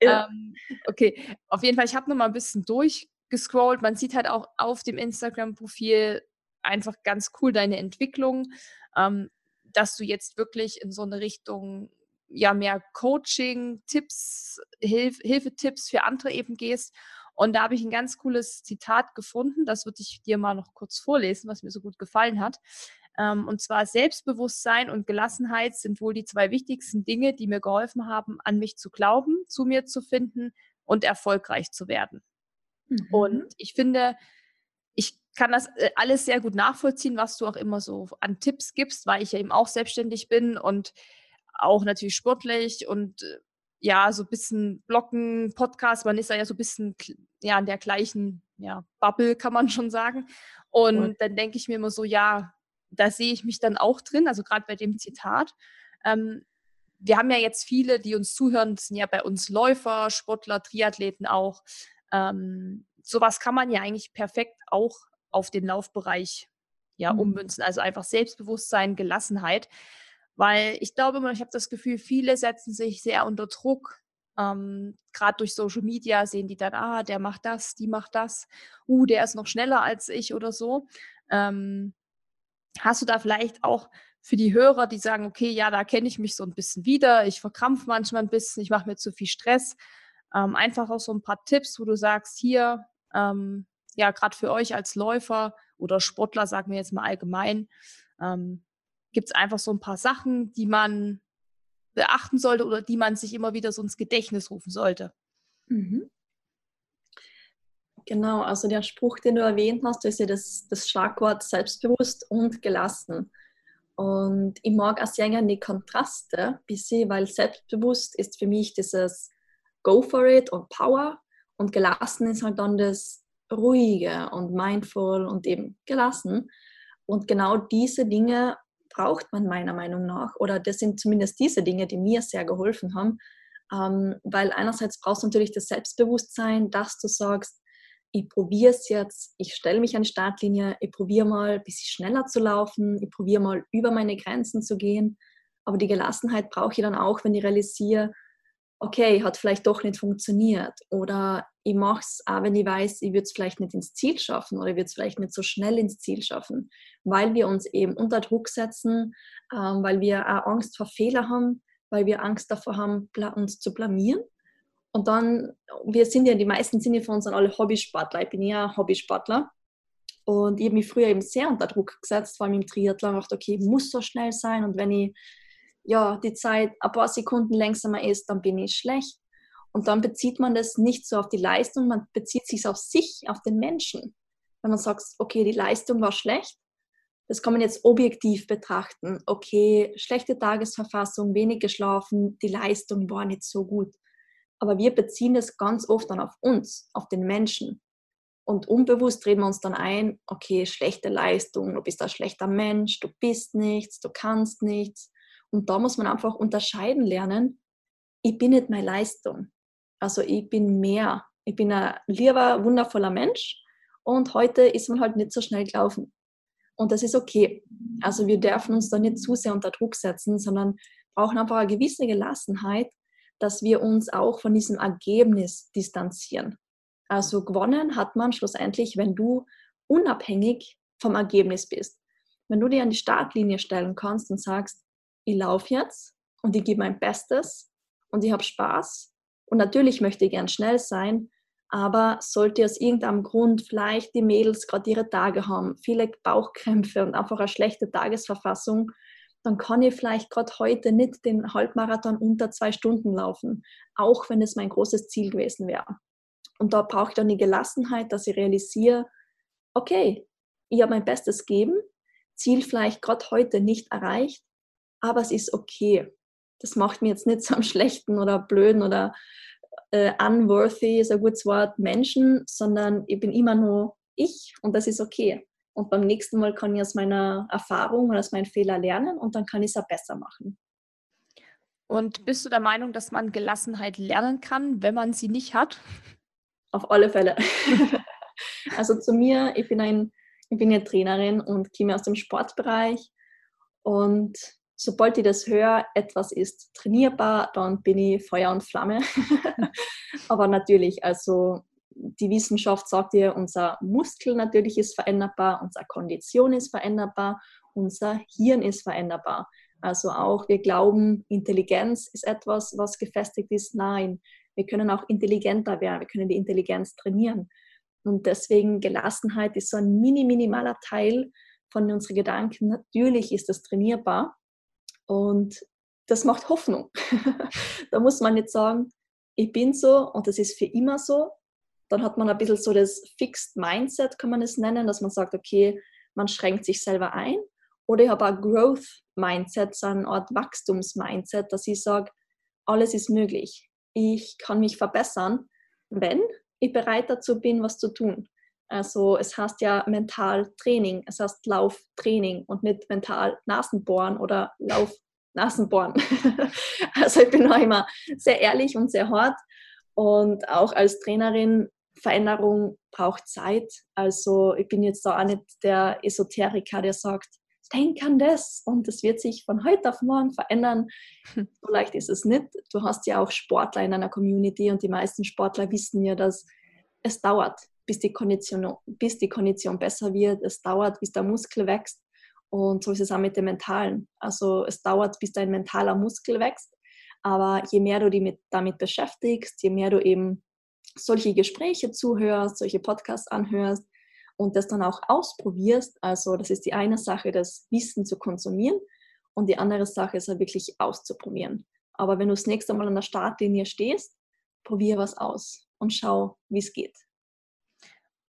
Speaker 1: Ja. Ähm, okay, auf jeden Fall, ich habe noch mal ein bisschen durchgescrollt. Man sieht halt auch auf dem Instagram-Profil einfach ganz cool deine Entwicklung, ähm, dass du jetzt wirklich in so eine Richtung ja mehr Coaching, Tipps, Hilf Hilfetipps für andere eben gehst. Und da habe ich ein ganz cooles Zitat gefunden, das würde ich dir mal noch kurz vorlesen, was mir so gut gefallen hat. Ähm, und zwar Selbstbewusstsein und Gelassenheit sind wohl die zwei wichtigsten Dinge, die mir geholfen haben, an mich zu glauben, zu mir zu finden und erfolgreich zu werden. Mhm. Und ich finde, ich kann das äh, alles sehr gut nachvollziehen, was du auch immer so an Tipps gibst, weil ich ja eben auch selbstständig bin und auch natürlich sportlich und äh, ja, so ein bisschen Blocken, Podcast, man ist da ja so ein bisschen ja, in der gleichen ja, Bubble, kann man schon sagen. Und cool. dann denke ich mir immer so, ja, da sehe ich mich dann auch drin, also gerade bei dem Zitat. Ähm, wir haben ja jetzt viele, die uns zuhören, das sind ja bei uns Läufer, Sportler, Triathleten auch. Ähm, sowas kann man ja eigentlich perfekt auch auf den Laufbereich ja, mhm. ummünzen. Also einfach Selbstbewusstsein, Gelassenheit. Weil ich glaube immer, ich habe das Gefühl, viele setzen sich sehr unter Druck. Ähm, Gerade durch Social Media sehen die dann, ah, der macht das, die macht das, uh, der ist noch schneller als ich oder so. Ähm, hast du da vielleicht auch für die Hörer, die sagen, okay, ja, da kenne ich mich so ein bisschen wieder, ich verkrampfe manchmal ein bisschen, ich mache mir zu viel Stress, ähm, einfach auch so ein paar Tipps, wo du sagst, hier, ähm, ja, gerade für euch als Läufer oder Sportler, sagen wir jetzt mal allgemein, ähm, gibt es einfach so ein paar Sachen, die man beachten sollte oder die man sich immer wieder so ins Gedächtnis rufen sollte. Mhm.
Speaker 2: Genau, also der Spruch, den du erwähnt hast, ist ja das, das Schlagwort selbstbewusst und gelassen. Und ich mag auch sehr gerne die Kontraste, bisschen, weil selbstbewusst ist für mich dieses Go for it und Power und gelassen ist halt dann das Ruhige und mindful und eben gelassen. Und genau diese Dinge braucht man meiner Meinung nach, oder das sind zumindest diese Dinge, die mir sehr geholfen haben, ähm, weil einerseits brauchst du natürlich das Selbstbewusstsein, dass du sagst, ich probiere es jetzt, ich stelle mich an die Startlinie, ich probiere mal ein bisschen schneller zu laufen, ich probiere mal über meine Grenzen zu gehen. Aber die Gelassenheit brauche ich dann auch, wenn ich realisiere, okay, hat vielleicht doch nicht funktioniert oder ich mache es auch, wenn ich weiß, ich würde es vielleicht nicht ins Ziel schaffen oder ich würde es vielleicht nicht so schnell ins Ziel schaffen, weil wir uns eben unter Druck setzen, ähm, weil wir auch Angst vor Fehler haben, weil wir Angst davor haben, uns zu blamieren. Und dann, wir sind ja, die meisten sind ja von uns alle Hobbysportler. Ich bin ja Hobbysportler. Und ich habe mich früher eben sehr unter Druck gesetzt, vor allem im Triathlon. Ich dachte, okay, ich muss so schnell sein. Und wenn ich ja, die Zeit ein paar Sekunden langsamer ist, dann bin ich schlecht. Und dann bezieht man das nicht so auf die Leistung, man bezieht sich auf sich, auf den Menschen. Wenn man sagt, okay, die Leistung war schlecht, das kann man jetzt objektiv betrachten. Okay, schlechte Tagesverfassung, wenig geschlafen, die Leistung war nicht so gut. Aber wir beziehen das ganz oft dann auf uns, auf den Menschen. Und unbewusst reden wir uns dann ein, okay, schlechte Leistung, du bist ein schlechter Mensch, du bist nichts, du kannst nichts. Und da muss man einfach unterscheiden lernen, ich bin nicht meine Leistung. Also ich bin mehr. Ich bin ein lieber, wundervoller Mensch und heute ist man halt nicht so schnell gelaufen. Und das ist okay. Also wir dürfen uns da nicht zu sehr unter Druck setzen, sondern brauchen einfach eine gewisse Gelassenheit, dass wir uns auch von diesem Ergebnis distanzieren. Also gewonnen hat man schlussendlich, wenn du unabhängig vom Ergebnis bist. Wenn du dir an die Startlinie stellen kannst und sagst, ich laufe jetzt und ich gebe mein Bestes und ich habe Spaß und natürlich möchte ich gern schnell sein, aber sollte aus irgendeinem Grund vielleicht die Mädels gerade ihre Tage haben, viele Bauchkrämpfe und einfach eine schlechte Tagesverfassung, dann kann ich vielleicht gerade heute nicht den Halbmarathon unter zwei Stunden laufen, auch wenn es mein großes Ziel gewesen wäre. Und da brauche ich dann die Gelassenheit, dass ich realisiere, okay, ich habe mein Bestes gegeben, Ziel vielleicht gerade heute nicht erreicht, aber es ist okay das macht mir jetzt nicht so am schlechten oder blöden oder äh, unworthy, ist ein gutes Wort, Menschen, sondern ich bin immer nur ich und das ist okay. Und beim nächsten Mal kann ich aus meiner Erfahrung oder aus meinen Fehlern lernen und dann kann ich es auch besser machen.
Speaker 1: Und bist du der Meinung, dass man Gelassenheit lernen kann, wenn man sie nicht hat?
Speaker 2: Auf alle Fälle. also zu mir, ich bin, ein, ich bin eine Trainerin und komme aus dem Sportbereich und sobald ich das höre, etwas ist trainierbar, dann bin ich Feuer und Flamme. Aber natürlich, also die Wissenschaft sagt dir, unser Muskel natürlich ist veränderbar, unsere Kondition ist veränderbar, unser Hirn ist veränderbar. Also auch wir glauben, Intelligenz ist etwas, was gefestigt ist. Nein, wir können auch intelligenter werden, wir können die Intelligenz trainieren. Und deswegen Gelassenheit ist so ein mini, minimaler Teil von unseren Gedanken. Natürlich ist das trainierbar, und das macht Hoffnung. da muss man nicht sagen, ich bin so und das ist für immer so. Dann hat man ein bisschen so das Fixed Mindset, kann man es nennen, dass man sagt, okay, man schränkt sich selber ein. Oder ich habe ein Growth Mindset, so eine Art Wachstums-Mindset, dass ich sage, alles ist möglich. Ich kann mich verbessern, wenn ich bereit dazu bin, was zu tun. Also es heißt ja Mentaltraining, es heißt Lauftraining und nicht mental Nasenbohren oder Lauf-Nasenbohren. also ich bin auch immer sehr ehrlich und sehr hart und auch als Trainerin Veränderung braucht Zeit. Also ich bin jetzt da auch nicht der Esoteriker, der sagt, denk an das und es wird sich von heute auf morgen verändern. So leicht ist es nicht. Du hast ja auch Sportler in einer Community und die meisten Sportler wissen ja, dass es dauert bis die, Kondition, bis die Kondition besser wird. Es dauert, bis der Muskel wächst. Und so ist es auch mit dem Mentalen. Also es dauert, bis dein mentaler Muskel wächst. Aber je mehr du dich damit beschäftigst, je mehr du eben solche Gespräche zuhörst, solche Podcasts anhörst und das dann auch ausprobierst, also das ist die eine Sache, das Wissen zu konsumieren und die andere Sache ist halt wirklich auszuprobieren. Aber wenn du das nächste Mal an der Startlinie stehst, probier was aus und schau, wie es geht.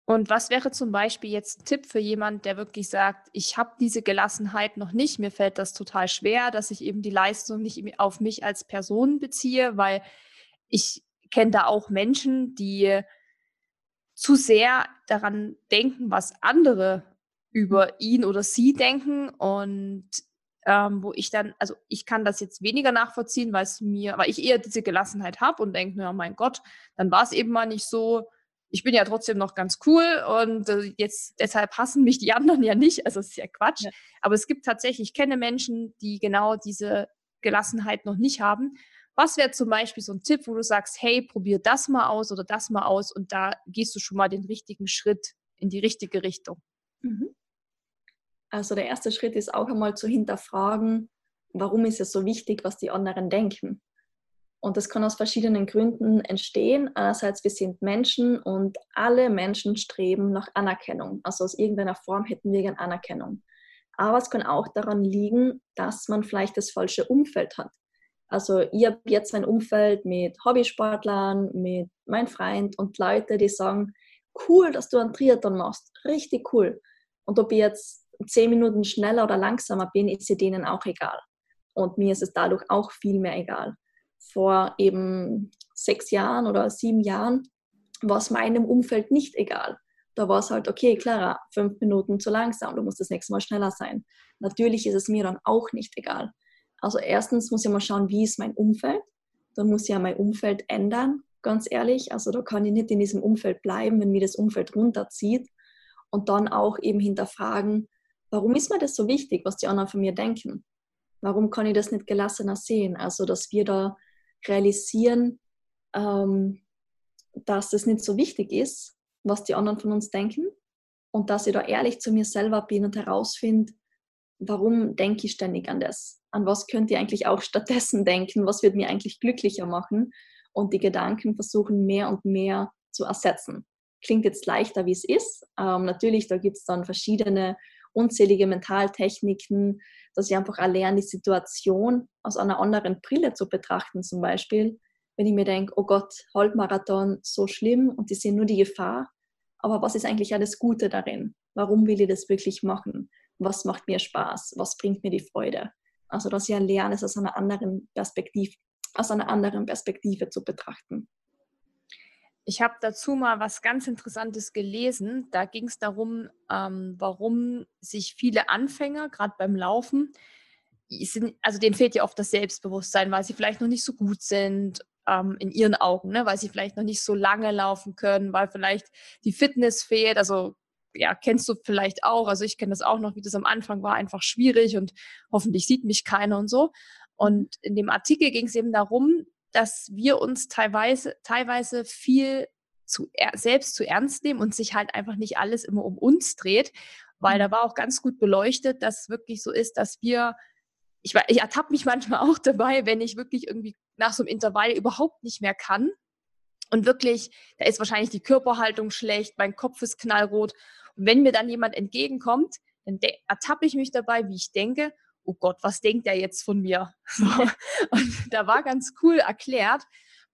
Speaker 1: Und was wäre zum Beispiel jetzt ein Tipp für jemand, der wirklich sagt, ich habe diese Gelassenheit noch nicht, mir fällt das total schwer, dass ich eben die Leistung nicht auf mich als Person beziehe, weil ich kenne da auch Menschen, die zu sehr daran denken, was andere über ihn oder sie denken. Und ähm, wo ich dann, also ich kann das jetzt weniger nachvollziehen, weil es mir, weil ich eher diese Gelassenheit habe und denke, ja mein Gott, dann war es eben mal nicht so, ich bin ja trotzdem noch ganz cool und äh, jetzt deshalb hassen mich die anderen ja nicht. Also es ist ja Quatsch. Ja. Aber es gibt tatsächlich, ich kenne Menschen, die genau diese Gelassenheit noch nicht haben. Was wäre zum Beispiel so ein Tipp, wo du sagst, hey, probier das mal aus oder das mal aus und da gehst du schon mal den richtigen Schritt in die richtige Richtung? Mhm.
Speaker 2: Also der erste Schritt ist auch einmal zu hinterfragen, warum ist es so wichtig, was die anderen denken. Und das kann aus verschiedenen Gründen entstehen. Einerseits, wir sind Menschen und alle Menschen streben nach Anerkennung. Also aus irgendeiner Form hätten wir gerne Anerkennung. Aber es kann auch daran liegen, dass man vielleicht das falsche Umfeld hat. Also ich habe jetzt ein Umfeld mit Hobbysportlern, mit meinem Freund und Leute, die sagen, cool, dass du einen Triathlon machst, richtig cool. Und ob ich jetzt zehn Minuten schneller oder langsamer bin, ist sie denen auch egal. Und mir ist es dadurch auch viel mehr egal. Vor eben sechs Jahren oder sieben Jahren war es meinem Umfeld nicht egal. Da war es halt, okay, Clara, fünf Minuten zu langsam, du musst das nächste Mal schneller sein. Natürlich ist es mir dann auch nicht egal. Also erstens muss ich mal schauen, wie ist mein Umfeld. Dann muss ich ja mein Umfeld ändern, ganz ehrlich. Also da kann ich nicht in diesem Umfeld bleiben, wenn mir das Umfeld runterzieht. Und dann auch eben hinterfragen, warum ist mir das so wichtig, was die anderen von mir denken? Warum kann ich das nicht gelassener sehen? Also, dass wir da realisieren, ähm, dass es nicht so wichtig ist, was die anderen von uns denken und dass ich da ehrlich zu mir selber bin und herausfinde, warum denke ich ständig an das? An was könnte ich eigentlich auch stattdessen denken? Was würde mir eigentlich glücklicher machen? Und die Gedanken versuchen mehr und mehr zu ersetzen. Klingt jetzt leichter, wie es ist. Ähm, natürlich, da gibt es dann verschiedene unzählige Mentaltechniken, dass ich einfach erlerne, die Situation aus einer anderen Brille zu betrachten. Zum Beispiel, wenn ich mir denke, oh Gott, Halbmarathon, so schlimm und ich sehe nur die Gefahr. Aber was ist eigentlich alles Gute darin? Warum will ich das wirklich machen? Was macht mir Spaß? Was bringt mir die Freude? Also, dass ich lerne, es aus einer anderen Perspektive, aus einer anderen Perspektive zu betrachten.
Speaker 1: Ich habe dazu mal was ganz Interessantes gelesen. Da ging es darum, ähm, warum sich viele Anfänger, gerade beim Laufen, sind, also denen fehlt ja oft das Selbstbewusstsein, weil sie vielleicht noch nicht so gut sind ähm, in ihren Augen, ne? weil sie vielleicht noch nicht so lange laufen können, weil vielleicht die Fitness fehlt. Also ja, kennst du vielleicht auch. Also ich kenne das auch noch, wie das am Anfang war, einfach schwierig und hoffentlich sieht mich keiner und so. Und in dem Artikel ging es eben darum, dass wir uns teilweise, teilweise viel zu, selbst zu ernst nehmen und sich halt einfach nicht alles immer um uns dreht, weil da mhm. war auch ganz gut beleuchtet, dass es wirklich so ist, dass wir, ich, ich ertappe mich manchmal auch dabei, wenn ich wirklich irgendwie nach so einem Intervall überhaupt nicht mehr kann und wirklich, da ist wahrscheinlich die Körperhaltung schlecht, mein Kopf ist knallrot und wenn mir dann jemand entgegenkommt, dann ertappe ich mich dabei, wie ich denke oh Gott, was denkt er jetzt von mir? So. Und da war ganz cool erklärt,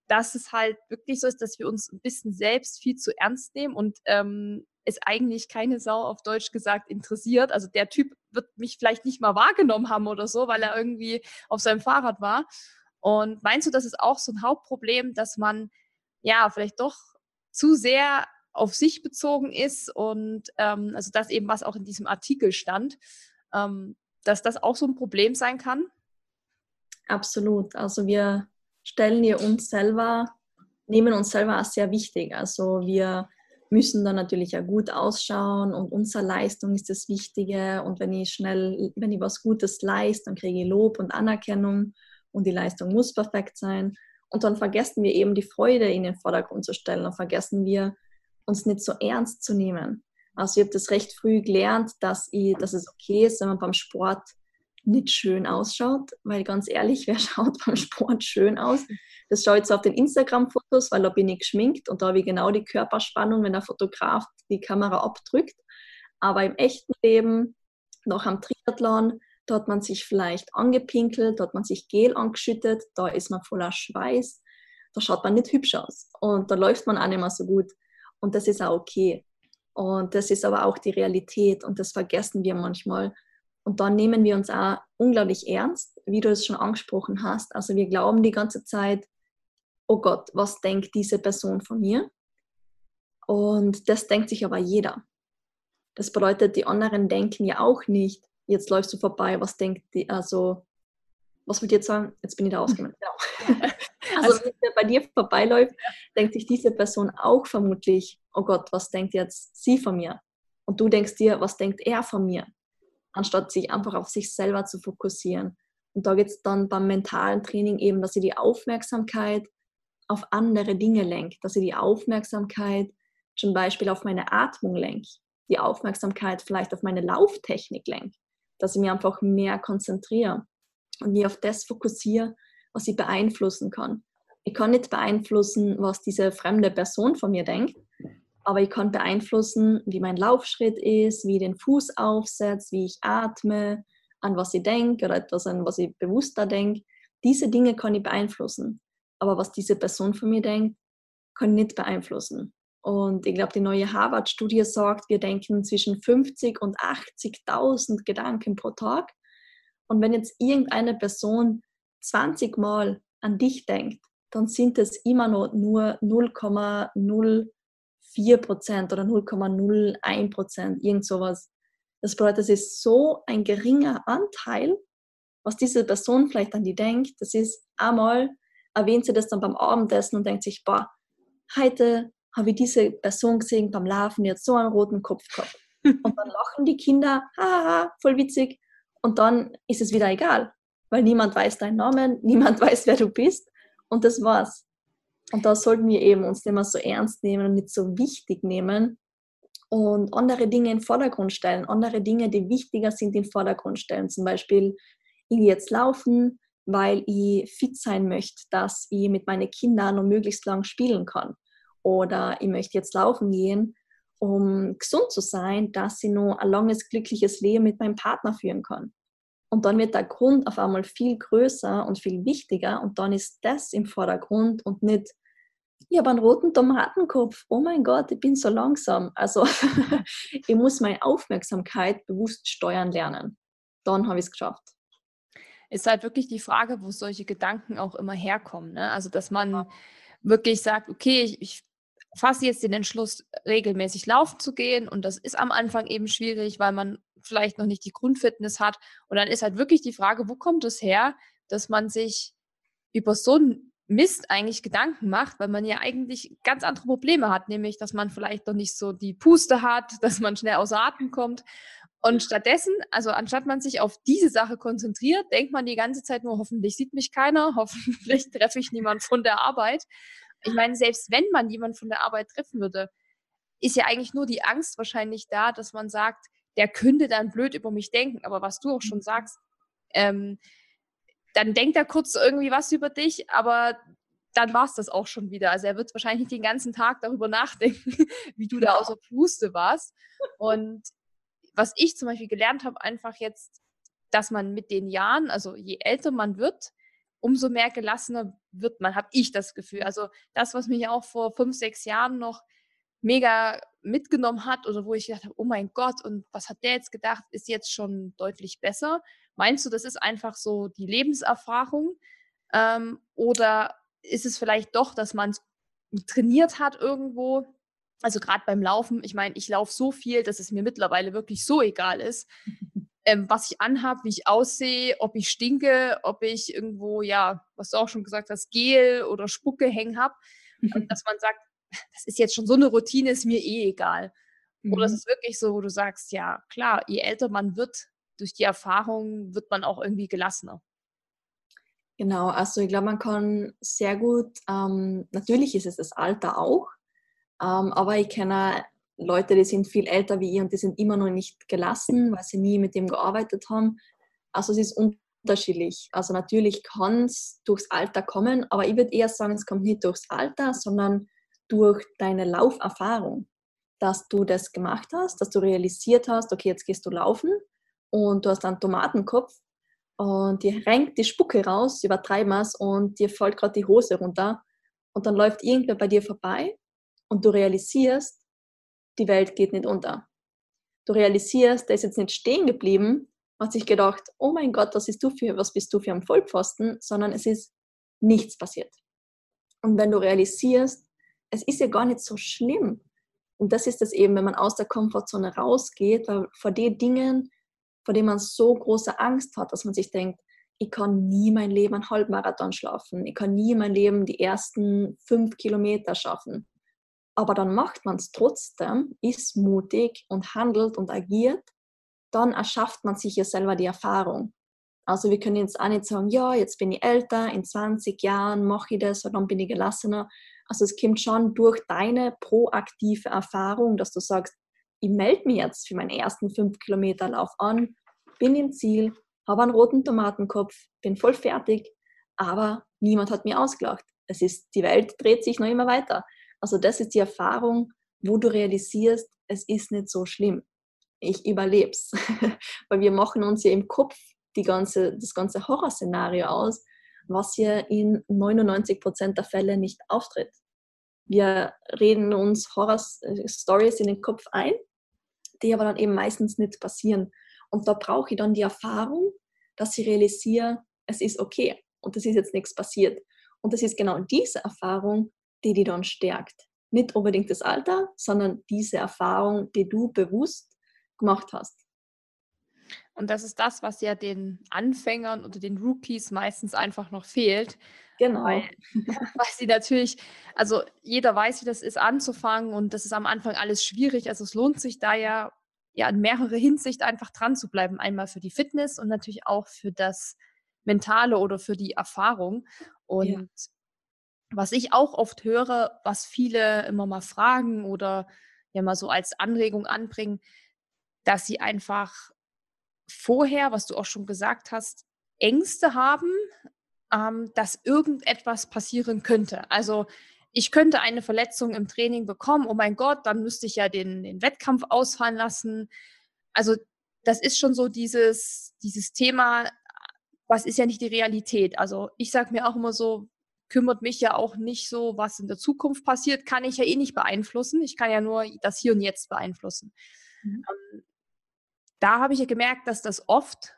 Speaker 1: dass es halt wirklich so ist, dass wir uns ein bisschen selbst viel zu ernst nehmen und ähm, es eigentlich keine Sau auf Deutsch gesagt interessiert. Also der Typ wird mich vielleicht nicht mal wahrgenommen haben oder so, weil er irgendwie auf seinem Fahrrad war. Und meinst du, das ist auch so ein Hauptproblem, dass man ja vielleicht doch zu sehr auf sich bezogen ist und ähm, also das eben, was auch in diesem Artikel stand, ähm, dass das auch so ein Problem sein kann?
Speaker 2: Absolut. Also wir stellen hier uns selber, nehmen uns selber als sehr wichtig. Also wir müssen dann natürlich ja gut ausschauen und unsere Leistung ist das Wichtige. Und wenn ich schnell, wenn ich was Gutes leiste, dann kriege ich Lob und Anerkennung und die Leistung muss perfekt sein. Und dann vergessen wir eben die Freude in den Vordergrund zu stellen und vergessen wir, uns nicht so ernst zu nehmen. Also ich habe das recht früh gelernt, dass, ich, dass es okay ist, wenn man beim Sport nicht schön ausschaut, weil ganz ehrlich, wer schaut beim Sport schön aus? Das schaue ich jetzt auf den Instagram-Fotos, weil da bin ich geschminkt und da habe ich genau die Körperspannung, wenn der Fotograf die Kamera abdrückt. Aber im echten Leben, noch am Triathlon, da hat man sich vielleicht angepinkelt, da hat man sich Gel angeschüttet, da ist man voller Schweiß, da schaut man nicht hübsch aus und da läuft man auch nicht mehr so gut. Und das ist auch okay. Und das ist aber auch die Realität und das vergessen wir manchmal. Und dann nehmen wir uns auch unglaublich ernst, wie du es schon angesprochen hast. Also wir glauben die ganze Zeit, oh Gott, was denkt diese Person von mir? Und das denkt sich aber jeder. Das bedeutet, die anderen denken ja auch nicht, jetzt läufst du vorbei, was denkt die, also, was würde ich jetzt sagen? Jetzt bin ich da ausgegangen. Genau. Also, also wenn der bei dir vorbeiläuft, denkt sich diese Person auch vermutlich, oh Gott, was denkt jetzt sie von mir? Und du denkst dir, was denkt er von mir? Anstatt sich einfach auf sich selber zu fokussieren. Und da geht es dann beim mentalen Training eben, dass ich die Aufmerksamkeit auf andere Dinge lenke, dass ich die Aufmerksamkeit zum Beispiel auf meine Atmung lenke, die Aufmerksamkeit vielleicht auf meine Lauftechnik lenke, dass ich mich einfach mehr konzentriere und mich auf das fokussiere, was ich beeinflussen kann. Ich kann nicht beeinflussen, was diese fremde Person von mir denkt, aber ich konnte beeinflussen, wie mein Laufschritt ist, wie ich den Fuß aufsetze, wie ich atme, an was ich denke oder etwas, an was ich bewusster denke. Diese Dinge kann ich beeinflussen. Aber was diese Person von mir denkt, kann ich nicht beeinflussen. Und ich glaube, die neue Harvard-Studie sagt, wir denken zwischen 50 und 80.000 Gedanken pro Tag. Und wenn jetzt irgendeine Person 20 Mal an dich denkt, dann sind es immer noch nur 0,0 0,4% oder 0,01%, irgend sowas. Das bedeutet, das ist so ein geringer Anteil, was diese Person vielleicht an die denkt. Das ist einmal, erwähnt sie das dann beim Abendessen und denkt sich, boah, heute habe ich diese Person gesehen beim Laufen, die hat so einen roten Kopf gehabt. Und dann lachen die Kinder, haha, voll witzig. Und dann ist es wieder egal, weil niemand weiß deinen Namen, niemand weiß, wer du bist. Und das war's. Und da sollten wir eben uns nicht mehr so ernst nehmen und nicht so wichtig nehmen und andere Dinge in den Vordergrund stellen, andere Dinge, die wichtiger sind, in den Vordergrund stellen. Zum Beispiel, ich gehe jetzt laufen, weil ich fit sein möchte, dass ich mit meinen Kindern noch möglichst lang spielen kann. Oder ich möchte jetzt laufen gehen, um gesund zu sein, dass ich noch ein langes, glückliches Leben mit meinem Partner führen kann. Und dann wird der Grund auf einmal viel größer und viel wichtiger und dann ist das im Vordergrund und nicht, ich habe einen roten Tomatenkopf, oh mein Gott, ich bin so langsam. Also ich muss meine Aufmerksamkeit bewusst steuern lernen. Dann habe ich es geschafft.
Speaker 1: Ist halt wirklich die Frage, wo solche Gedanken auch immer herkommen. Ne? Also, dass man wirklich sagt, okay, ich, ich fasse jetzt den Entschluss, regelmäßig laufen zu gehen. Und das ist am Anfang eben schwierig, weil man vielleicht noch nicht die Grundfitness hat. Und dann ist halt wirklich die Frage, wo kommt es her, dass man sich über so einen Mist eigentlich Gedanken macht, weil man ja eigentlich ganz andere Probleme hat, nämlich, dass man vielleicht noch nicht so die Puste hat, dass man schnell außer Atem kommt. Und stattdessen, also anstatt man sich auf diese Sache konzentriert, denkt man die ganze Zeit nur, hoffentlich sieht mich keiner, hoffentlich treffe ich niemand von der Arbeit. Ich meine, selbst wenn man jemanden von der Arbeit treffen würde, ist ja eigentlich nur die Angst wahrscheinlich da, dass man sagt, der könnte dann blöd über mich denken. Aber was du auch schon sagst, ähm, dann denkt er kurz irgendwie was über dich, aber dann war es das auch schon wieder. Also er wird wahrscheinlich den ganzen Tag darüber nachdenken, wie du da außer Puste warst. Und was ich zum Beispiel gelernt habe, einfach jetzt, dass man mit den Jahren, also je älter man wird, umso mehr gelassener wird man, habe ich das Gefühl. Also das, was mich auch vor fünf, sechs Jahren noch mega mitgenommen hat oder wo ich gedacht habe, oh mein Gott, und was hat der jetzt gedacht, ist jetzt schon deutlich besser. Meinst du, das ist einfach so die Lebenserfahrung? Ähm, oder ist es vielleicht doch, dass man es trainiert hat irgendwo? Also gerade beim Laufen, ich meine, ich laufe so viel, dass es mir mittlerweile wirklich so egal ist, ähm, was ich anhabe, wie ich aussehe, ob ich stinke, ob ich irgendwo, ja, was du auch schon gesagt hast, Gel oder Spucke hängen habe. dass man sagt, das ist jetzt schon so eine Routine, ist mir eh egal. Mhm. Oder es ist wirklich so, wo du sagst, ja, klar, je älter man wird, durch die Erfahrung wird man auch irgendwie gelassener.
Speaker 2: Genau, also ich glaube, man kann sehr gut, ähm, natürlich ist es das Alter auch, ähm, aber ich kenne Leute, die sind viel älter wie ich und die sind immer noch nicht gelassen, weil sie nie mit dem gearbeitet haben. Also es ist unterschiedlich. Also natürlich kann es durchs Alter kommen, aber ich würde eher sagen, es kommt nicht durchs Alter, sondern durch deine Lauferfahrung, dass du das gemacht hast, dass du realisiert hast, okay, jetzt gehst du laufen und du hast einen Tomatenkopf und dir renkt die Spucke raus, übertreiben es und dir fällt gerade die Hose runter und dann läuft irgendwer bei dir vorbei und du realisierst, die Welt geht nicht unter. Du realisierst, der ist jetzt nicht stehen geblieben, hat sich gedacht, oh mein Gott, was, ist du für, was bist du für ein Vollpfosten, sondern es ist nichts passiert. Und wenn du realisierst, es ist ja gar nicht so schlimm. Und das ist es eben, wenn man aus der Komfortzone rausgeht, weil vor den Dingen, vor denen man so große Angst hat, dass man sich denkt, ich kann nie mein Leben einen Halbmarathon schlafen, ich kann nie mein Leben die ersten fünf Kilometer schaffen. Aber dann macht man es trotzdem, ist mutig und handelt und agiert, dann erschafft man sich ja selber die Erfahrung. Also wir können jetzt auch nicht sagen, ja, jetzt bin ich älter, in 20 Jahren mache ich das und dann bin ich gelassener. Also es kommt schon durch deine proaktive Erfahrung, dass du sagst, ich melde mich jetzt für meinen ersten 5 Kilometer Lauf an, bin im Ziel, habe einen roten Tomatenkopf, bin voll fertig, aber niemand hat mir ausgelacht. Es ist, die Welt dreht sich noch immer weiter. Also das ist die Erfahrung, wo du realisierst, es ist nicht so schlimm. Ich überlebe es. Weil wir machen uns ja im Kopf die ganze, das ganze Horrorszenario aus, was ja in 99 Prozent der Fälle nicht auftritt. Wir reden uns Horror-Stories in den Kopf ein, die aber dann eben meistens nicht passieren. Und da brauche ich dann die Erfahrung, dass ich realisiere, es ist okay und es ist jetzt nichts passiert. Und das ist genau diese Erfahrung, die die dann stärkt. Nicht unbedingt das Alter, sondern diese Erfahrung, die du bewusst gemacht hast.
Speaker 1: Und das ist das, was ja den Anfängern oder den Rookies meistens einfach noch fehlt.
Speaker 2: Genau.
Speaker 1: Weil, weil sie natürlich, also jeder weiß, wie das ist, anzufangen und das ist am Anfang alles schwierig. Also es lohnt sich da ja, ja in mehrere Hinsicht einfach dran zu bleiben. Einmal für die Fitness und natürlich auch für das Mentale oder für die Erfahrung. Und ja. was ich auch oft höre, was viele immer mal fragen oder ja mal so als Anregung anbringen, dass sie einfach vorher, was du auch schon gesagt hast, Ängste haben, ähm, dass irgendetwas passieren könnte. Also ich könnte eine Verletzung im Training bekommen, oh mein Gott, dann müsste ich ja den, den Wettkampf ausfallen lassen. Also das ist schon so dieses, dieses Thema, was ist ja nicht die Realität. Also ich sage mir auch immer so, kümmert mich ja auch nicht so, was in der Zukunft passiert, kann ich ja eh nicht beeinflussen. Ich kann ja nur das Hier und Jetzt beeinflussen. Mhm. Ähm, da habe ich ja gemerkt, dass das oft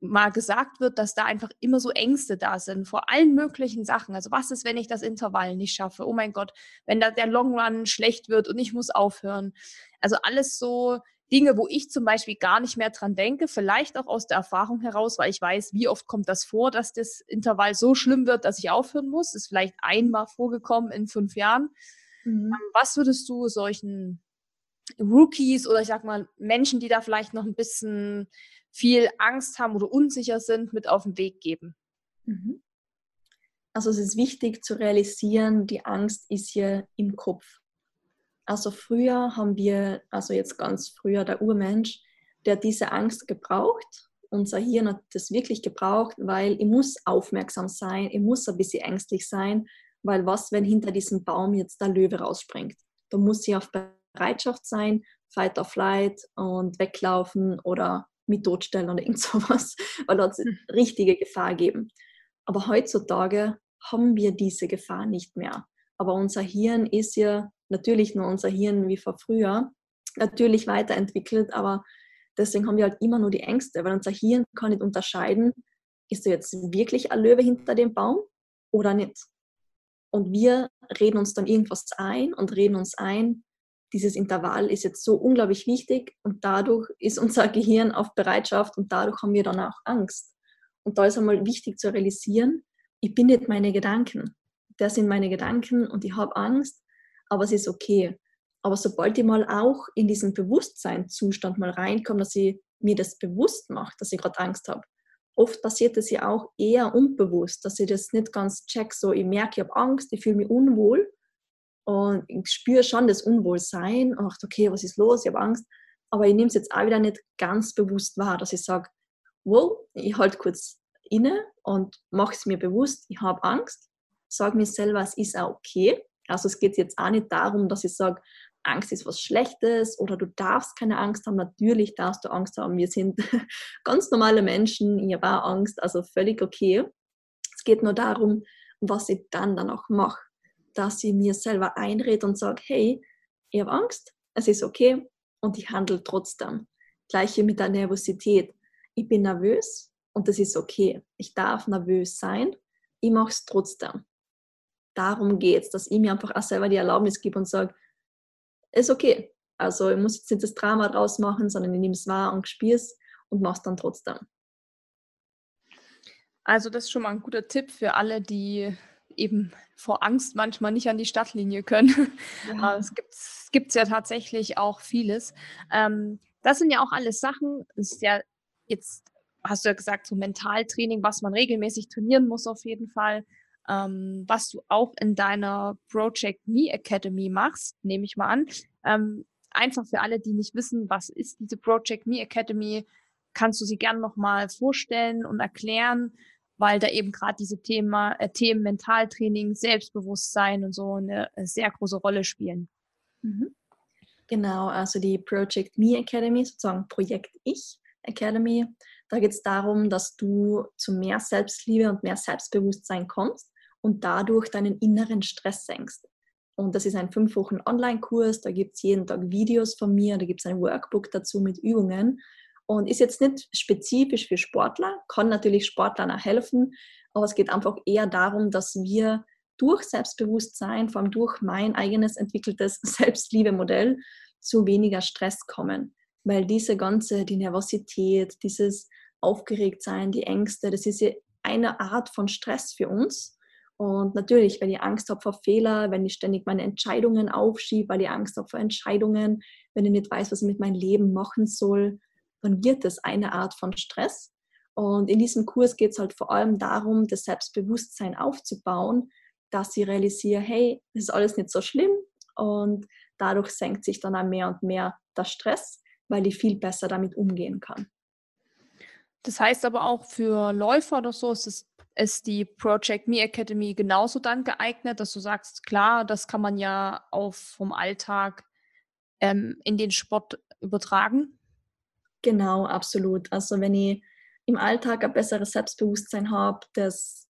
Speaker 1: mal gesagt wird, dass da einfach immer so Ängste da sind vor allen möglichen Sachen. Also was ist, wenn ich das Intervall nicht schaffe? Oh mein Gott, wenn da der Long Run schlecht wird und ich muss aufhören. Also alles so Dinge, wo ich zum Beispiel gar nicht mehr dran denke, vielleicht auch aus der Erfahrung heraus, weil ich weiß, wie oft kommt das vor, dass das Intervall so schlimm wird, dass ich aufhören muss. Das ist vielleicht einmal vorgekommen in fünf Jahren. Mhm. Ähm, was würdest du solchen Rookies oder ich sag mal Menschen, die da vielleicht noch ein bisschen viel Angst haben oder unsicher sind, mit auf den Weg geben? Mhm.
Speaker 2: Also es ist wichtig zu realisieren, die Angst ist hier im Kopf. Also früher haben wir, also jetzt ganz früher der Urmensch, der diese Angst gebraucht. Unser Hirn hat das wirklich gebraucht, weil ich muss aufmerksam sein, ich muss ein bisschen ängstlich sein, weil was, wenn hinter diesem Baum jetzt der Löwe rausspringt? Da muss ich auf Bereitschaft sein, Fight or Flight und weglaufen oder mit totstellen oder irgend sowas, weil dort hm. richtige Gefahr geben. Aber heutzutage haben wir diese Gefahr nicht mehr. Aber unser Hirn ist ja natürlich nur unser Hirn wie vor früher, natürlich weiterentwickelt, aber deswegen haben wir halt immer nur die Ängste, weil unser Hirn kann nicht unterscheiden, ist da jetzt wirklich ein Löwe hinter dem Baum oder nicht. Und wir reden uns dann irgendwas ein und reden uns ein, dieses Intervall ist jetzt so unglaublich wichtig und dadurch ist unser Gehirn auf Bereitschaft und dadurch haben wir dann auch Angst. Und da ist einmal wichtig zu realisieren, ich bin nicht meine Gedanken. Das sind meine Gedanken und ich habe Angst, aber es ist okay. Aber sobald ich mal auch in diesen Bewusstseinszustand mal reinkomme, dass ich mir das bewusst mache, dass ich gerade Angst habe, oft passiert das ja auch eher unbewusst, dass ich das nicht ganz check, so ich merke, ich habe Angst, ich fühle mich unwohl und ich spüre schon das Unwohlsein und dachte, okay, was ist los? Ich habe Angst. Aber ich nehme es jetzt auch wieder nicht ganz bewusst wahr, dass ich sage, wow, ich halte kurz inne und mache es mir bewusst, ich habe Angst, sage mir selber, es ist auch okay. Also es geht jetzt auch nicht darum, dass ich sage, Angst ist was Schlechtes oder du darfst keine Angst haben. Natürlich darfst du Angst haben. Wir sind ganz normale Menschen. Ich habe auch Angst, also völlig okay. Es geht nur darum, was ich dann auch mache dass ich mir selber einrede und sage, hey, ich habe Angst, es ist okay und ich handle trotzdem. Gleiche mit der Nervosität. Ich bin nervös und das ist okay. Ich darf nervös sein, ich mache es trotzdem. Darum geht es, dass ich mir einfach auch selber die Erlaubnis gebe und sage, ist okay. Also ich muss jetzt nicht das Drama draus machen, sondern ich nehme es wahr und spüre es und mache es dann trotzdem.
Speaker 1: Also das ist schon mal ein guter Tipp für alle, die eben vor Angst manchmal nicht an die Stadtlinie können. Ja. es gibt es gibt's ja tatsächlich auch vieles. Ähm, das sind ja auch alles Sachen, ist ja jetzt hast du ja gesagt, so Mentaltraining, was man regelmäßig trainieren muss auf jeden Fall. Ähm, was du auch in deiner Project Me Academy machst, nehme ich mal an. Ähm, einfach für alle, die nicht wissen, was ist diese Project Me Academy, kannst du sie gerne nochmal vorstellen und erklären, weil da eben gerade diese Thema, äh, Themen Mentaltraining, Selbstbewusstsein und so eine äh, sehr große Rolle spielen.
Speaker 2: Mhm. Genau, also die Project Me Academy, sozusagen Projekt Ich Academy, da geht es darum, dass du zu mehr Selbstliebe und mehr Selbstbewusstsein kommst und dadurch deinen inneren Stress senkst. Und das ist ein fünf Wochen Online-Kurs, da gibt es jeden Tag Videos von mir, da gibt es ein Workbook dazu mit Übungen und ist jetzt nicht spezifisch für Sportler, kann natürlich Sportlern auch helfen, aber es geht einfach eher darum, dass wir durch Selbstbewusstsein, vor allem durch mein eigenes entwickeltes Selbstliebe-Modell, zu weniger Stress kommen. Weil diese ganze, die Nervosität, dieses Aufgeregtsein, die Ängste, das ist ja eine Art von Stress für uns. Und natürlich, wenn ich Angst habe vor Fehler, wenn ich ständig meine Entscheidungen aufschiebe, weil ich Angst habe vor Entscheidungen, wenn ich nicht weiß, was ich mit meinem Leben machen soll, dann wird das eine Art von Stress. Und in diesem Kurs geht es halt vor allem darum, das Selbstbewusstsein aufzubauen, dass sie realisiere, hey, das ist alles nicht so schlimm und dadurch senkt sich dann auch mehr und mehr der Stress, weil ich viel besser damit umgehen kann.
Speaker 1: Das heißt aber auch für Läufer oder so ist, es, ist die Project Me Academy genauso dann geeignet, dass du sagst, klar, das kann man ja auch vom Alltag ähm, in den Sport übertragen.
Speaker 2: Genau, absolut. Also wenn ich im Alltag ein besseres Selbstbewusstsein habe, das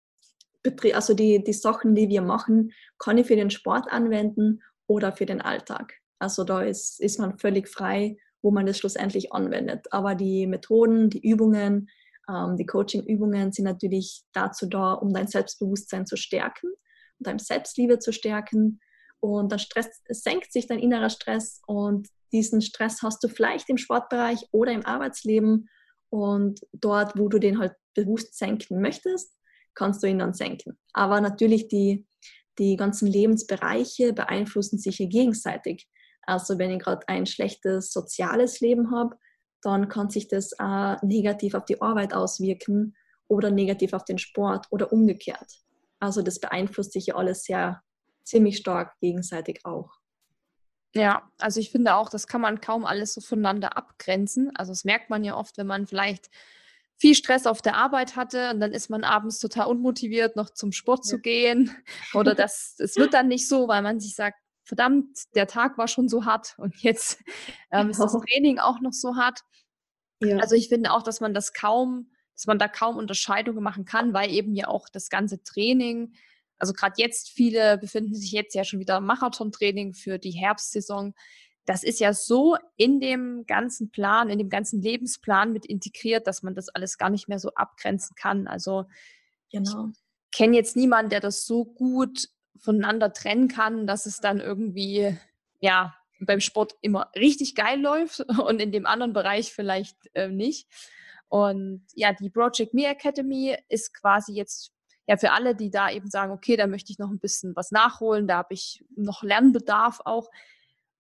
Speaker 2: also die, die Sachen, die wir machen, kann ich für den Sport anwenden oder für den Alltag. Also da ist, ist man völlig frei, wo man das schlussendlich anwendet. Aber die Methoden, die Übungen, ähm, die Coaching-Übungen sind natürlich dazu da, um dein Selbstbewusstsein zu stärken, deine Selbstliebe zu stärken. Und dann Stress, senkt sich dein innerer Stress und diesen Stress hast du vielleicht im Sportbereich oder im Arbeitsleben und dort, wo du den halt bewusst senken möchtest, kannst du ihn dann senken. Aber natürlich die, die ganzen Lebensbereiche beeinflussen sich hier gegenseitig. Also wenn ich gerade ein schlechtes soziales Leben habe, dann kann sich das auch negativ auf die Arbeit auswirken oder negativ auf den Sport oder umgekehrt. Also das beeinflusst sich ja alles sehr ziemlich stark gegenseitig auch.
Speaker 1: Ja, also ich finde auch, das kann man kaum alles so voneinander abgrenzen. Also das merkt man ja oft, wenn man vielleicht viel Stress auf der Arbeit hatte und dann ist man abends total unmotiviert, noch zum Sport ja. zu gehen. Oder das, es wird dann nicht so, weil man sich sagt, verdammt, der Tag war schon so hart und jetzt ähm, ist das. Training auch noch so hart. Ja. Also ich finde auch, dass man das kaum, dass man da kaum Unterscheidungen machen kann, weil eben ja auch das ganze Training also gerade jetzt, viele befinden sich jetzt ja schon wieder im Marathontraining für die Herbstsaison. Das ist ja so in dem ganzen Plan, in dem ganzen Lebensplan mit integriert, dass man das alles gar nicht mehr so abgrenzen kann. Also genau. ich kenne jetzt niemanden, der das so gut voneinander trennen kann, dass es dann irgendwie, ja, beim Sport immer richtig geil läuft und in dem anderen Bereich vielleicht äh, nicht. Und ja, die Project Me Academy ist quasi jetzt ja, für alle, die da eben sagen, okay, da möchte ich noch ein bisschen was nachholen, da habe ich noch Lernbedarf auch.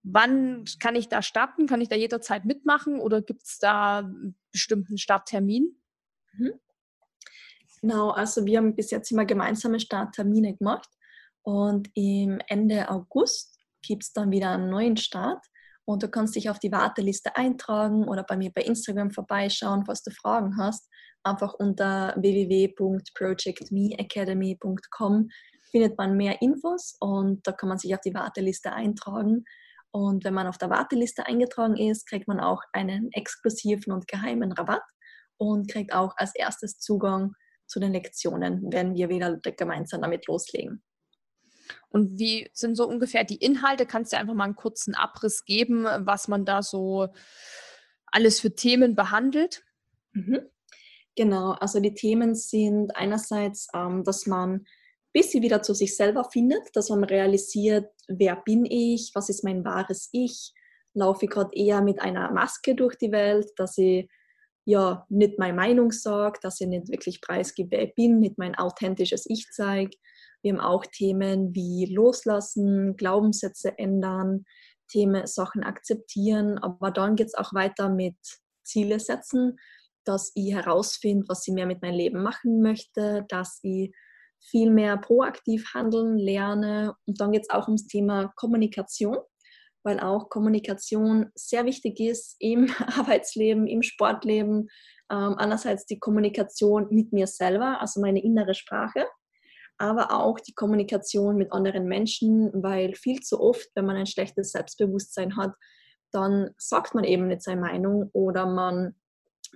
Speaker 1: Wann kann ich da starten? Kann ich da jederzeit mitmachen oder gibt es da einen bestimmten Starttermin?
Speaker 2: Mhm. Genau, also wir haben bis jetzt immer gemeinsame Starttermine gemacht und im Ende August gibt es dann wieder einen neuen Start und du kannst dich auf die Warteliste eintragen oder bei mir bei Instagram vorbeischauen, falls du Fragen hast einfach unter www.projectmeacademy.com findet man mehr Infos und da kann man sich auf die Warteliste eintragen. Und wenn man auf der Warteliste eingetragen ist, kriegt man auch einen exklusiven und geheimen Rabatt und kriegt auch als erstes Zugang zu den Lektionen, wenn wir wieder gemeinsam damit loslegen.
Speaker 1: Und wie sind so ungefähr die Inhalte? Kannst du einfach mal einen kurzen Abriss geben, was man da so alles für Themen behandelt?
Speaker 2: Mhm. Genau, also die Themen sind einerseits, ähm, dass man ein bisschen wieder zu sich selber findet, dass man realisiert, wer bin ich, was ist mein wahres Ich, laufe ich gerade eher mit einer Maske durch die Welt, dass ich ja nicht meine Meinung sage, dass ich nicht wirklich preisgebe, wer ich bin, nicht mein authentisches Ich zeige. Wir haben auch Themen wie Loslassen, Glaubenssätze ändern, Themen, Sachen akzeptieren, aber dann geht es auch weiter mit Ziele setzen, dass ich herausfinde, was ich mehr mit meinem Leben machen möchte, dass ich viel mehr proaktiv handeln lerne. Und dann geht es auch ums Thema Kommunikation, weil auch Kommunikation sehr wichtig ist im Arbeitsleben, im Sportleben. Ähm, einerseits die Kommunikation mit mir selber, also meine innere Sprache, aber auch die Kommunikation mit anderen Menschen, weil viel zu oft, wenn man ein schlechtes Selbstbewusstsein hat, dann sagt man eben nicht seine Meinung oder man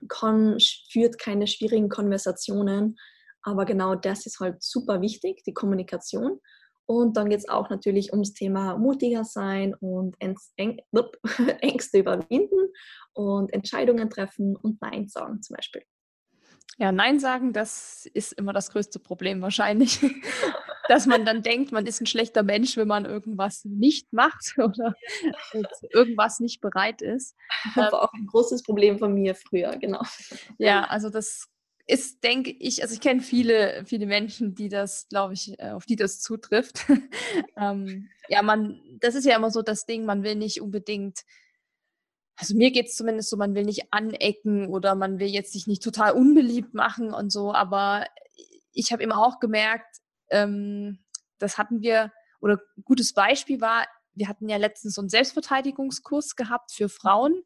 Speaker 2: kann, führt keine schwierigen Konversationen. Aber genau das ist halt super wichtig, die Kommunikation. Und dann geht es auch natürlich ums Thema mutiger sein und Ängste überwinden und Entscheidungen treffen und Nein sagen zum Beispiel.
Speaker 1: Ja, Nein sagen, das ist immer das größte Problem wahrscheinlich. Dass man dann denkt, man ist ein schlechter Mensch, wenn man irgendwas nicht macht oder irgendwas nicht bereit ist.
Speaker 2: Das war auch ein großes Problem von mir früher, genau.
Speaker 1: Ja, also das ist, denke ich, also ich kenne viele, viele Menschen, die das, glaube ich, äh, auf die das zutrifft. ähm, ja, man, das ist ja immer so das Ding, man will nicht unbedingt also mir geht es zumindest so, man will nicht anecken oder man will jetzt sich nicht total unbeliebt machen und so, aber ich habe immer auch gemerkt, ähm, das hatten wir, oder ein gutes Beispiel war, wir hatten ja letztens so einen Selbstverteidigungskurs gehabt für Frauen,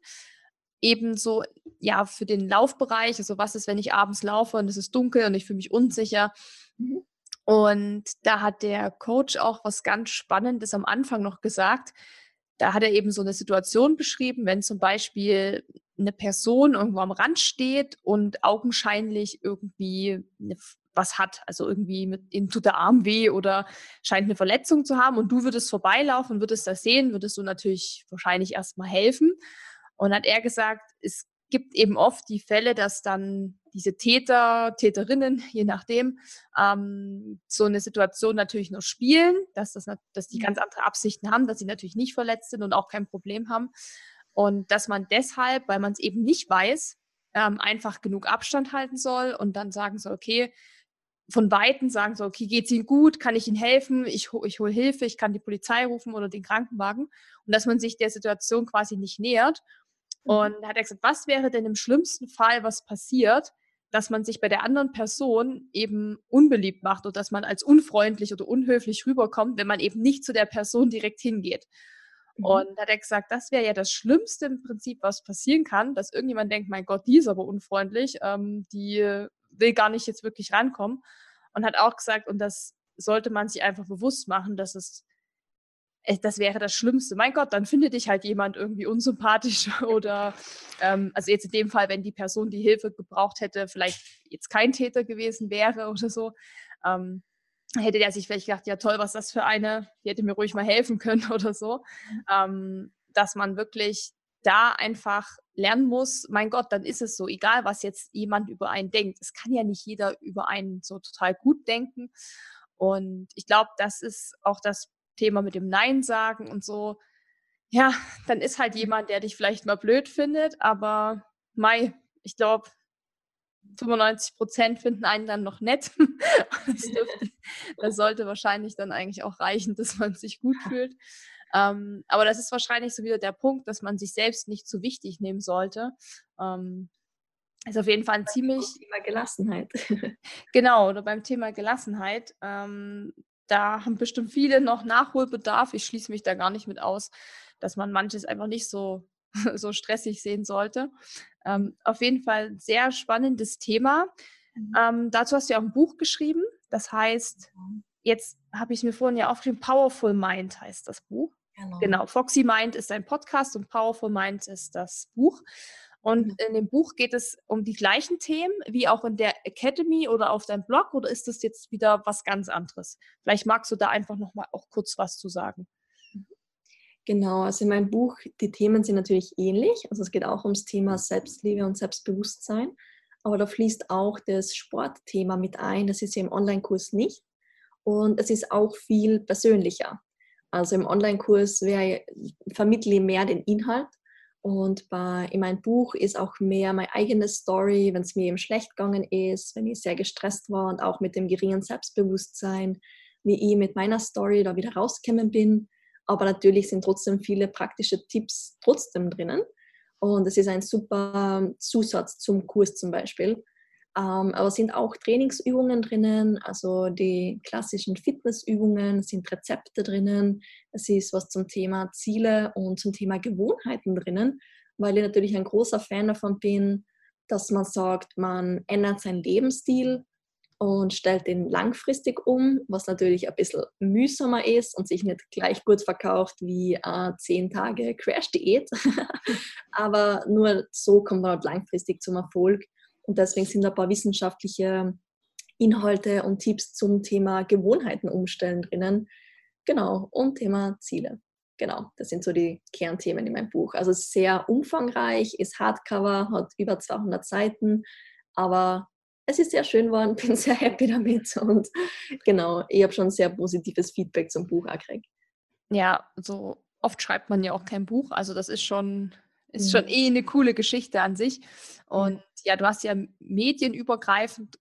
Speaker 1: ebenso ja für den Laufbereich, also was ist, wenn ich abends laufe und es ist dunkel und ich fühle mich unsicher. Mhm. Und da hat der Coach auch was ganz Spannendes am Anfang noch gesagt, da hat er eben so eine Situation beschrieben, wenn zum Beispiel eine Person irgendwo am Rand steht und augenscheinlich irgendwie was hat, also irgendwie mit, ihnen tut der Arm weh oder scheint eine Verletzung zu haben und du würdest vorbeilaufen, würdest das sehen, würdest du natürlich wahrscheinlich erstmal helfen. Und hat er gesagt, es gibt eben oft die Fälle, dass dann diese Täter, Täterinnen, je nachdem, ähm, so eine Situation natürlich nur spielen, dass, das, dass die mhm. ganz andere Absichten haben, dass sie natürlich nicht verletzt sind und auch kein Problem haben. Und dass man deshalb, weil man es eben nicht weiß, ähm, einfach genug Abstand halten soll und dann sagen soll, okay, von Weitem sagen so, okay, geht es Ihnen gut? Kann ich Ihnen helfen? Ich, ich hole Hilfe, ich kann die Polizei rufen oder den Krankenwagen. Und dass man sich der Situation quasi nicht nähert. Und da hat er gesagt, was wäre denn im schlimmsten Fall, was passiert, dass man sich bei der anderen Person eben unbeliebt macht oder dass man als unfreundlich oder unhöflich rüberkommt, wenn man eben nicht zu der Person direkt hingeht. Mhm. Und da hat er gesagt, das wäre ja das Schlimmste im Prinzip, was passieren kann, dass irgendjemand denkt, mein Gott, die ist aber unfreundlich, ähm, die will gar nicht jetzt wirklich rankommen. Und hat auch gesagt, und das sollte man sich einfach bewusst machen, dass es das wäre das Schlimmste. Mein Gott, dann findet dich halt jemand irgendwie unsympathisch oder, ähm, also jetzt in dem Fall, wenn die Person, die Hilfe gebraucht hätte, vielleicht jetzt kein Täter gewesen wäre oder so, ähm, hätte der sich vielleicht gedacht, ja toll, was ist das für eine, die hätte mir ruhig mal helfen können oder so. Ähm, dass man wirklich da einfach lernen muss, mein Gott, dann ist es so, egal was jetzt jemand über einen denkt. Es kann ja nicht jeder über einen so total gut denken. Und ich glaube, das ist auch das Thema mit dem Nein sagen und so. Ja, dann ist halt jemand, der dich vielleicht mal blöd findet, aber Mai, ich glaube, 95 Prozent finden einen dann noch nett. das, dürfte, das, sollte wahrscheinlich dann eigentlich auch reichen, dass man sich gut fühlt. Ähm, aber das ist wahrscheinlich so wieder der Punkt, dass man sich selbst nicht zu wichtig nehmen sollte. Ähm, ist auf jeden Fall ein ziemlich.
Speaker 2: Thema Gelassenheit.
Speaker 1: genau, oder beim Thema Gelassenheit. Ähm, da haben bestimmt viele noch Nachholbedarf. Ich schließe mich da gar nicht mit aus, dass man manches einfach nicht so, so stressig sehen sollte. Ähm, auf jeden Fall ein sehr spannendes Thema. Mhm. Ähm, dazu hast du ja auch ein Buch geschrieben. Das heißt, jetzt habe ich es mir vorhin ja aufgeschrieben, Powerful Mind heißt das Buch. Genau. genau. Foxy Mind ist ein Podcast und Powerful Mind ist das Buch. Und mhm. in dem Buch geht es um die gleichen Themen wie auch in der Academy oder auf deinem Blog oder ist das jetzt wieder was ganz anderes? Vielleicht magst du da einfach noch mal auch kurz was zu sagen.
Speaker 2: Genau, also in meinem Buch, die Themen sind natürlich ähnlich. Also es geht auch ums Thema Selbstliebe und Selbstbewusstsein. Aber da fließt auch das Sportthema mit ein. Das ist ja im Online-Kurs nicht. Und es ist auch viel persönlicher. Also im Online-Kurs vermittle ich mehr den Inhalt und bei, in meinem Buch ist auch mehr meine eigene Story, wenn es mir eben schlecht gegangen ist, wenn ich sehr gestresst war und auch mit dem geringen Selbstbewusstsein, wie ich mit meiner Story da wieder rausgekommen bin. Aber natürlich sind trotzdem viele praktische Tipps trotzdem drinnen. Und es ist ein super Zusatz zum Kurs zum Beispiel. Ähm, aber es sind auch Trainingsübungen drinnen, also die klassischen Fitnessübungen, es sind Rezepte drinnen, es ist was zum Thema Ziele und zum Thema Gewohnheiten drinnen, weil ich natürlich ein großer Fan davon bin, dass man sagt, man ändert seinen Lebensstil und stellt den langfristig um, was natürlich ein bisschen mühsamer ist und sich nicht gleich gut verkauft wie äh, 10 Tage Crash-Diät. Aber nur so kommt man halt langfristig zum Erfolg. Und deswegen sind ein paar wissenschaftliche Inhalte und Tipps zum Thema Gewohnheiten umstellen drinnen. Genau, und Thema Ziele. Genau, das sind so die Kernthemen in meinem Buch. Also sehr umfangreich, ist Hardcover, hat über 200 Seiten, aber es ist sehr schön geworden, bin sehr happy damit und genau, ich habe schon sehr positives Feedback zum Buch gekriegt.
Speaker 1: Ja, so oft schreibt man ja auch kein Buch, also das ist schon ist schon mhm. eh eine coole Geschichte an sich. Und ja, du hast ja medienübergreifend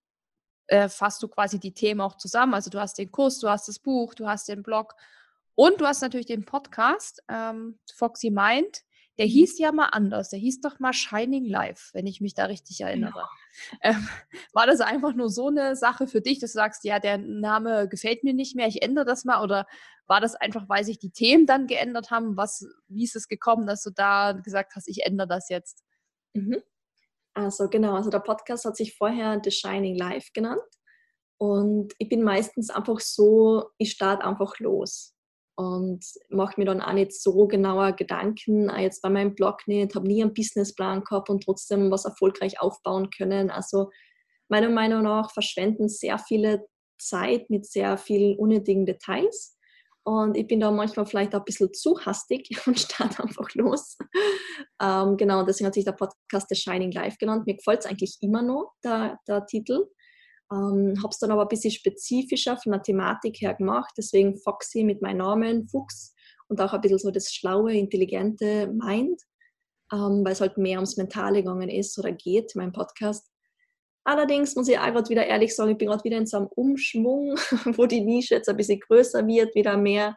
Speaker 1: äh, fasst du quasi die Themen auch zusammen. Also du hast den Kurs, du hast das Buch, du hast den Blog und du hast natürlich den Podcast, ähm, Foxy Mind. Der hieß ja mal anders. Der hieß doch mal Shining Life, wenn ich mich da richtig erinnere. Ja. Ähm, war das einfach nur so eine Sache für dich, dass du sagst, ja, der Name gefällt mir nicht mehr, ich ändere das mal? Oder war das einfach, weil sich die Themen dann geändert haben? Was, wie ist es gekommen, dass du da gesagt hast, ich ändere das jetzt?
Speaker 2: Mhm. Also genau, also der Podcast hat sich vorher The Shining Life genannt. Und ich bin meistens einfach so, ich starte einfach los und mache mir dann auch nicht so genauer Gedanken, auch jetzt bei meinem Blog nicht, habe nie einen Businessplan gehabt und trotzdem was erfolgreich aufbauen können. Also meiner Meinung nach verschwenden sehr viele Zeit mit sehr vielen unnötigen Details. Und ich bin da manchmal vielleicht auch ein bisschen zu hastig und starte einfach los. ähm, genau, deswegen hat sich der Podcast The Shining Life genannt. Mir gefällt es eigentlich immer noch, der, der Titel. Ähm, habe es dann aber ein bisschen spezifischer von der Thematik her gemacht, deswegen Foxy mit meinem Namen, Fuchs und auch ein bisschen so das schlaue, intelligente Mind, ähm, weil es halt mehr ums Mentale gegangen ist oder geht, mein Podcast. Allerdings muss ich auch gerade wieder ehrlich sagen, ich bin gerade wieder in so einem Umschwung, wo die Nische jetzt ein bisschen größer wird, wieder mehr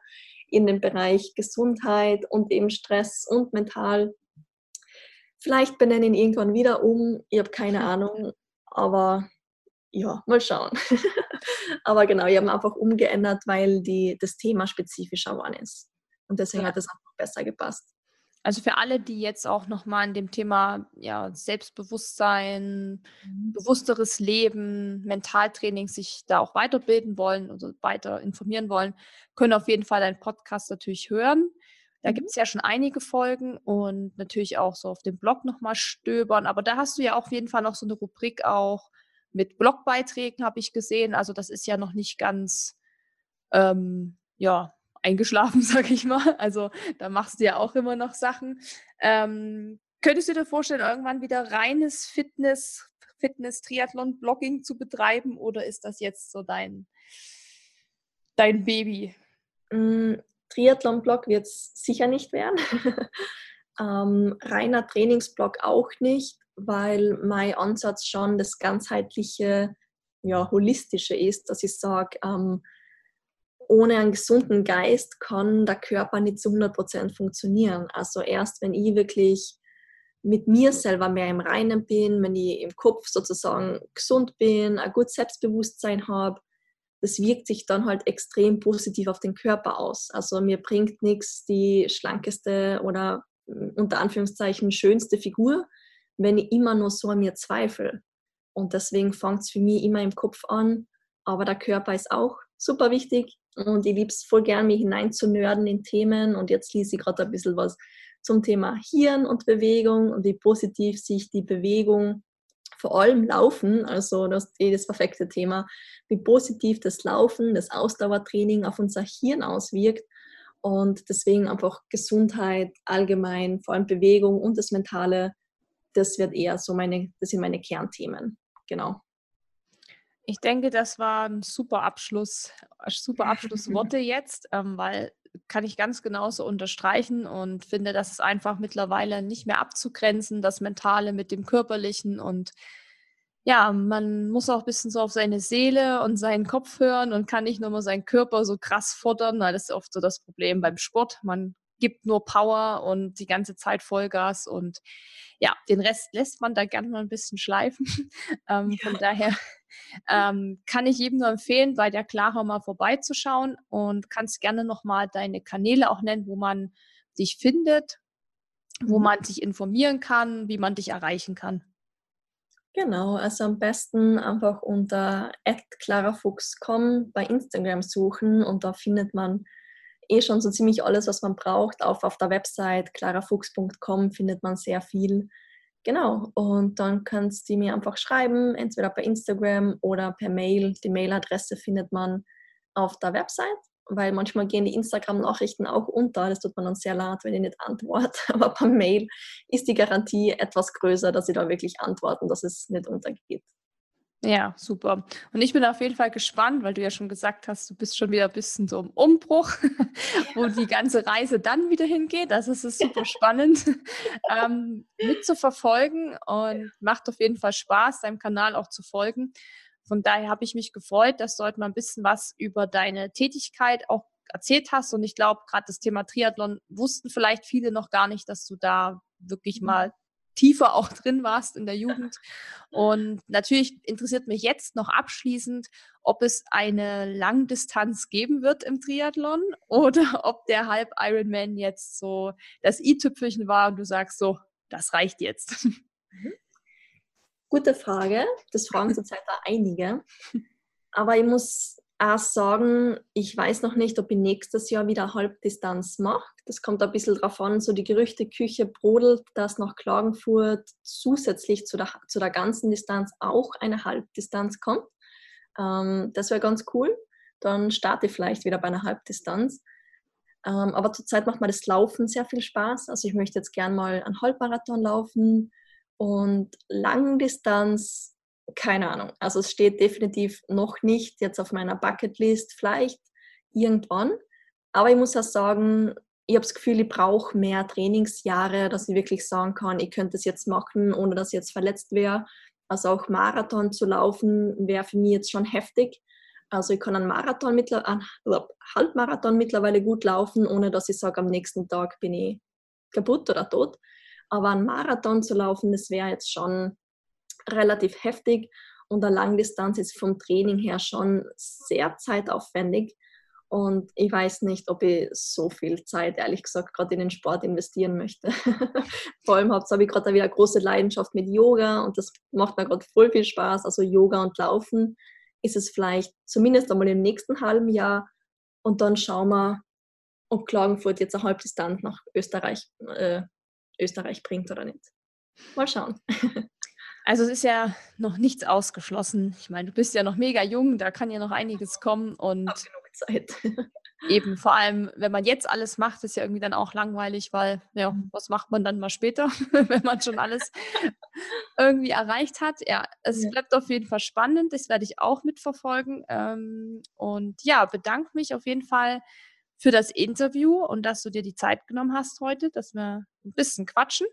Speaker 2: in den Bereich Gesundheit und eben Stress und mental. Vielleicht benenne ich ihn irgendwann wieder um, ich habe keine Ahnung, aber ja, mal schauen. Aber genau, ich habe einfach umgeändert, weil die, das Thema spezifischer geworden ist. Und deswegen ja. hat es einfach besser gepasst.
Speaker 1: Also für alle, die jetzt auch nochmal in dem Thema ja, Selbstbewusstsein, mhm. bewussteres Leben, Mentaltraining sich da auch weiterbilden wollen oder weiter informieren wollen, können auf jeden Fall deinen Podcast natürlich hören. Da mhm. gibt es ja schon einige Folgen und natürlich auch so auf dem Blog nochmal stöbern. Aber da hast du ja auch auf jeden Fall noch so eine Rubrik auch mit Blogbeiträgen, habe ich gesehen. Also das ist ja noch nicht ganz, ähm, ja, eingeschlafen, sag ich mal. Also da machst du ja auch immer noch Sachen. Ähm, könntest du dir vorstellen, irgendwann wieder reines Fitness, Fitness, Triathlon, Blogging zu betreiben oder ist das jetzt so dein, dein Baby?
Speaker 2: Mm, Triathlon-Blog wird es sicher nicht werden. ähm, reiner Trainingsblog auch nicht weil mein Ansatz schon das ganzheitliche, ja, holistische ist, dass ich sage, ähm, ohne einen gesunden Geist kann der Körper nicht zu 100% funktionieren. Also erst wenn ich wirklich mit mir selber mehr im Reinen bin, wenn ich im Kopf sozusagen gesund bin, ein gutes Selbstbewusstsein habe, das wirkt sich dann halt extrem positiv auf den Körper aus. Also mir bringt nichts die schlankeste oder unter Anführungszeichen schönste Figur, wenn ich immer nur so an mir zweifle. Und deswegen fängt es für mich immer im Kopf an. Aber der Körper ist auch super wichtig und ich liebe es voll gern, mich hineinzunörden in Themen. Und jetzt lese ich gerade ein bisschen was zum Thema Hirn und Bewegung und wie positiv sich die Bewegung, vor allem Laufen, also das ist eh das perfekte Thema, wie positiv das Laufen, das Ausdauertraining auf unser Hirn auswirkt. Und deswegen einfach Gesundheit allgemein, vor allem Bewegung und das Mentale das wird eher so meine, das sind meine Kernthemen. Genau.
Speaker 1: Ich denke, das war ein super Abschluss, super Abschlussworte jetzt, ähm, weil kann ich ganz genauso unterstreichen und finde, das ist einfach mittlerweile nicht mehr abzugrenzen, das Mentale mit dem Körperlichen und ja, man muss auch ein bisschen so auf seine Seele und seinen Kopf hören und kann nicht nur mal seinen Körper so krass fordern, weil das ist oft so das Problem beim Sport. Man gibt nur Power und die ganze Zeit Vollgas und ja, den Rest lässt man da gerne mal ein bisschen schleifen. ähm, ja. Von daher ähm, kann ich jedem nur empfehlen, bei der Clara mal vorbeizuschauen und kannst gerne nochmal deine Kanäle auch nennen, wo man dich findet, wo mhm. man sich informieren kann, wie man dich erreichen kann.
Speaker 2: Genau, also am besten einfach unter @clarafuchs.com bei Instagram suchen und da findet man eh schon so ziemlich alles, was man braucht. Auf, auf der Website clarafuchs.com findet man sehr viel. Genau, und dann kannst du mir einfach schreiben, entweder per Instagram oder per Mail. Die Mailadresse findet man auf der Website weil manchmal gehen die Instagram-Nachrichten auch unter. Das tut man dann sehr leid, wenn ich nicht antworte. Aber per Mail ist die Garantie etwas größer, dass ich da wirklich antworte und dass es nicht untergeht.
Speaker 1: Ja, super. Und ich bin auf jeden Fall gespannt, weil du ja schon gesagt hast, du bist schon wieder ein bisschen so im Umbruch, wo die ganze Reise dann wieder hingeht. Das ist super spannend ähm, mitzuverfolgen und macht auf jeden Fall Spaß, deinem Kanal auch zu folgen. Von daher habe ich mich gefreut, dass du heute mal ein bisschen was über deine Tätigkeit auch erzählt hast. Und ich glaube, gerade das Thema Triathlon wussten vielleicht viele noch gar nicht, dass du da wirklich mhm. mal tiefer auch drin warst in der Jugend. Und natürlich interessiert mich jetzt noch abschließend, ob es eine Langdistanz geben wird im Triathlon oder ob der Halb Ironman jetzt so das i-Tüpfelchen war und du sagst so, das reicht jetzt. Mhm.
Speaker 2: Gute Frage. Das fragen zurzeit da einige. Aber ich muss auch sagen, ich weiß noch nicht, ob ich nächstes Jahr wieder Halbdistanz mache. Das kommt ein bisschen drauf an. So die Gerüchteküche brodelt, dass nach Klagenfurt zusätzlich zu der, zu der ganzen Distanz auch eine Halbdistanz kommt. Ähm, das wäre ganz cool. Dann starte ich vielleicht wieder bei einer Halbdistanz. Ähm, aber zurzeit macht mir das Laufen sehr viel Spaß. Also ich möchte jetzt gern mal einen Halbmarathon laufen und Langdistanz, keine Ahnung. Also es steht definitiv noch nicht jetzt auf meiner Bucketlist, vielleicht irgendwann. Aber ich muss auch sagen, ich habe das Gefühl, ich brauche mehr Trainingsjahre, dass ich wirklich sagen kann, ich könnte es jetzt machen, ohne dass ich jetzt verletzt wäre. Also auch Marathon zu laufen wäre für mich jetzt schon heftig. Also ich kann einen Marathon, mittler einen Halbmarathon mittlerweile gut laufen, ohne dass ich sage, am nächsten Tag bin ich kaputt oder tot. Aber ein Marathon zu laufen, das wäre jetzt schon relativ heftig und eine Langdistanz ist vom Training her schon sehr zeitaufwendig. Und ich weiß nicht, ob ich so viel Zeit, ehrlich gesagt, gerade in den Sport investieren möchte. Vor allem habe ich gerade wieder eine große Leidenschaft mit Yoga und das macht mir gerade voll viel Spaß. Also Yoga und Laufen ist es vielleicht zumindest einmal im nächsten halben Jahr. Und dann schauen wir, ob Klagenfurt jetzt eine Halbdistanz nach Österreich äh, Österreich bringt oder nicht. Mal schauen.
Speaker 1: Also es ist ja noch nichts ausgeschlossen. Ich meine, du bist ja noch mega jung, da kann ja noch einiges kommen und genug Zeit. eben vor allem, wenn man jetzt alles macht, ist ja irgendwie dann auch langweilig, weil ja, mhm. was macht man dann mal später, wenn man schon alles irgendwie erreicht hat? Ja, es ja. bleibt auf jeden Fall spannend. Das werde ich auch mitverfolgen. Ähm, und ja, bedanke mich auf jeden Fall für das Interview und dass du dir die Zeit genommen hast heute, dass wir ein bisschen quatschen.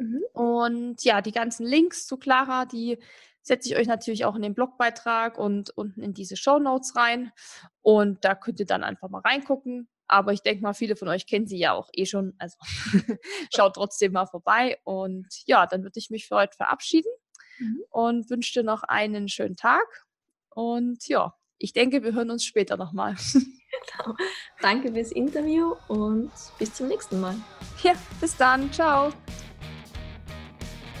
Speaker 1: Mhm. Und ja, die ganzen Links zu Clara, die setze ich euch natürlich auch in den Blogbeitrag und unten in diese Show Notes rein. Und da könnt ihr dann einfach mal reingucken. Aber ich denke mal, viele von euch kennen sie ja auch eh schon. Also schaut trotzdem mal vorbei. Und ja, dann würde ich mich für heute verabschieden mhm. und wünsche dir noch einen schönen Tag. Und ja, ich denke, wir hören uns später nochmal.
Speaker 2: Genau. Danke fürs Interview und bis zum nächsten Mal.
Speaker 1: Ja, bis dann. Ciao.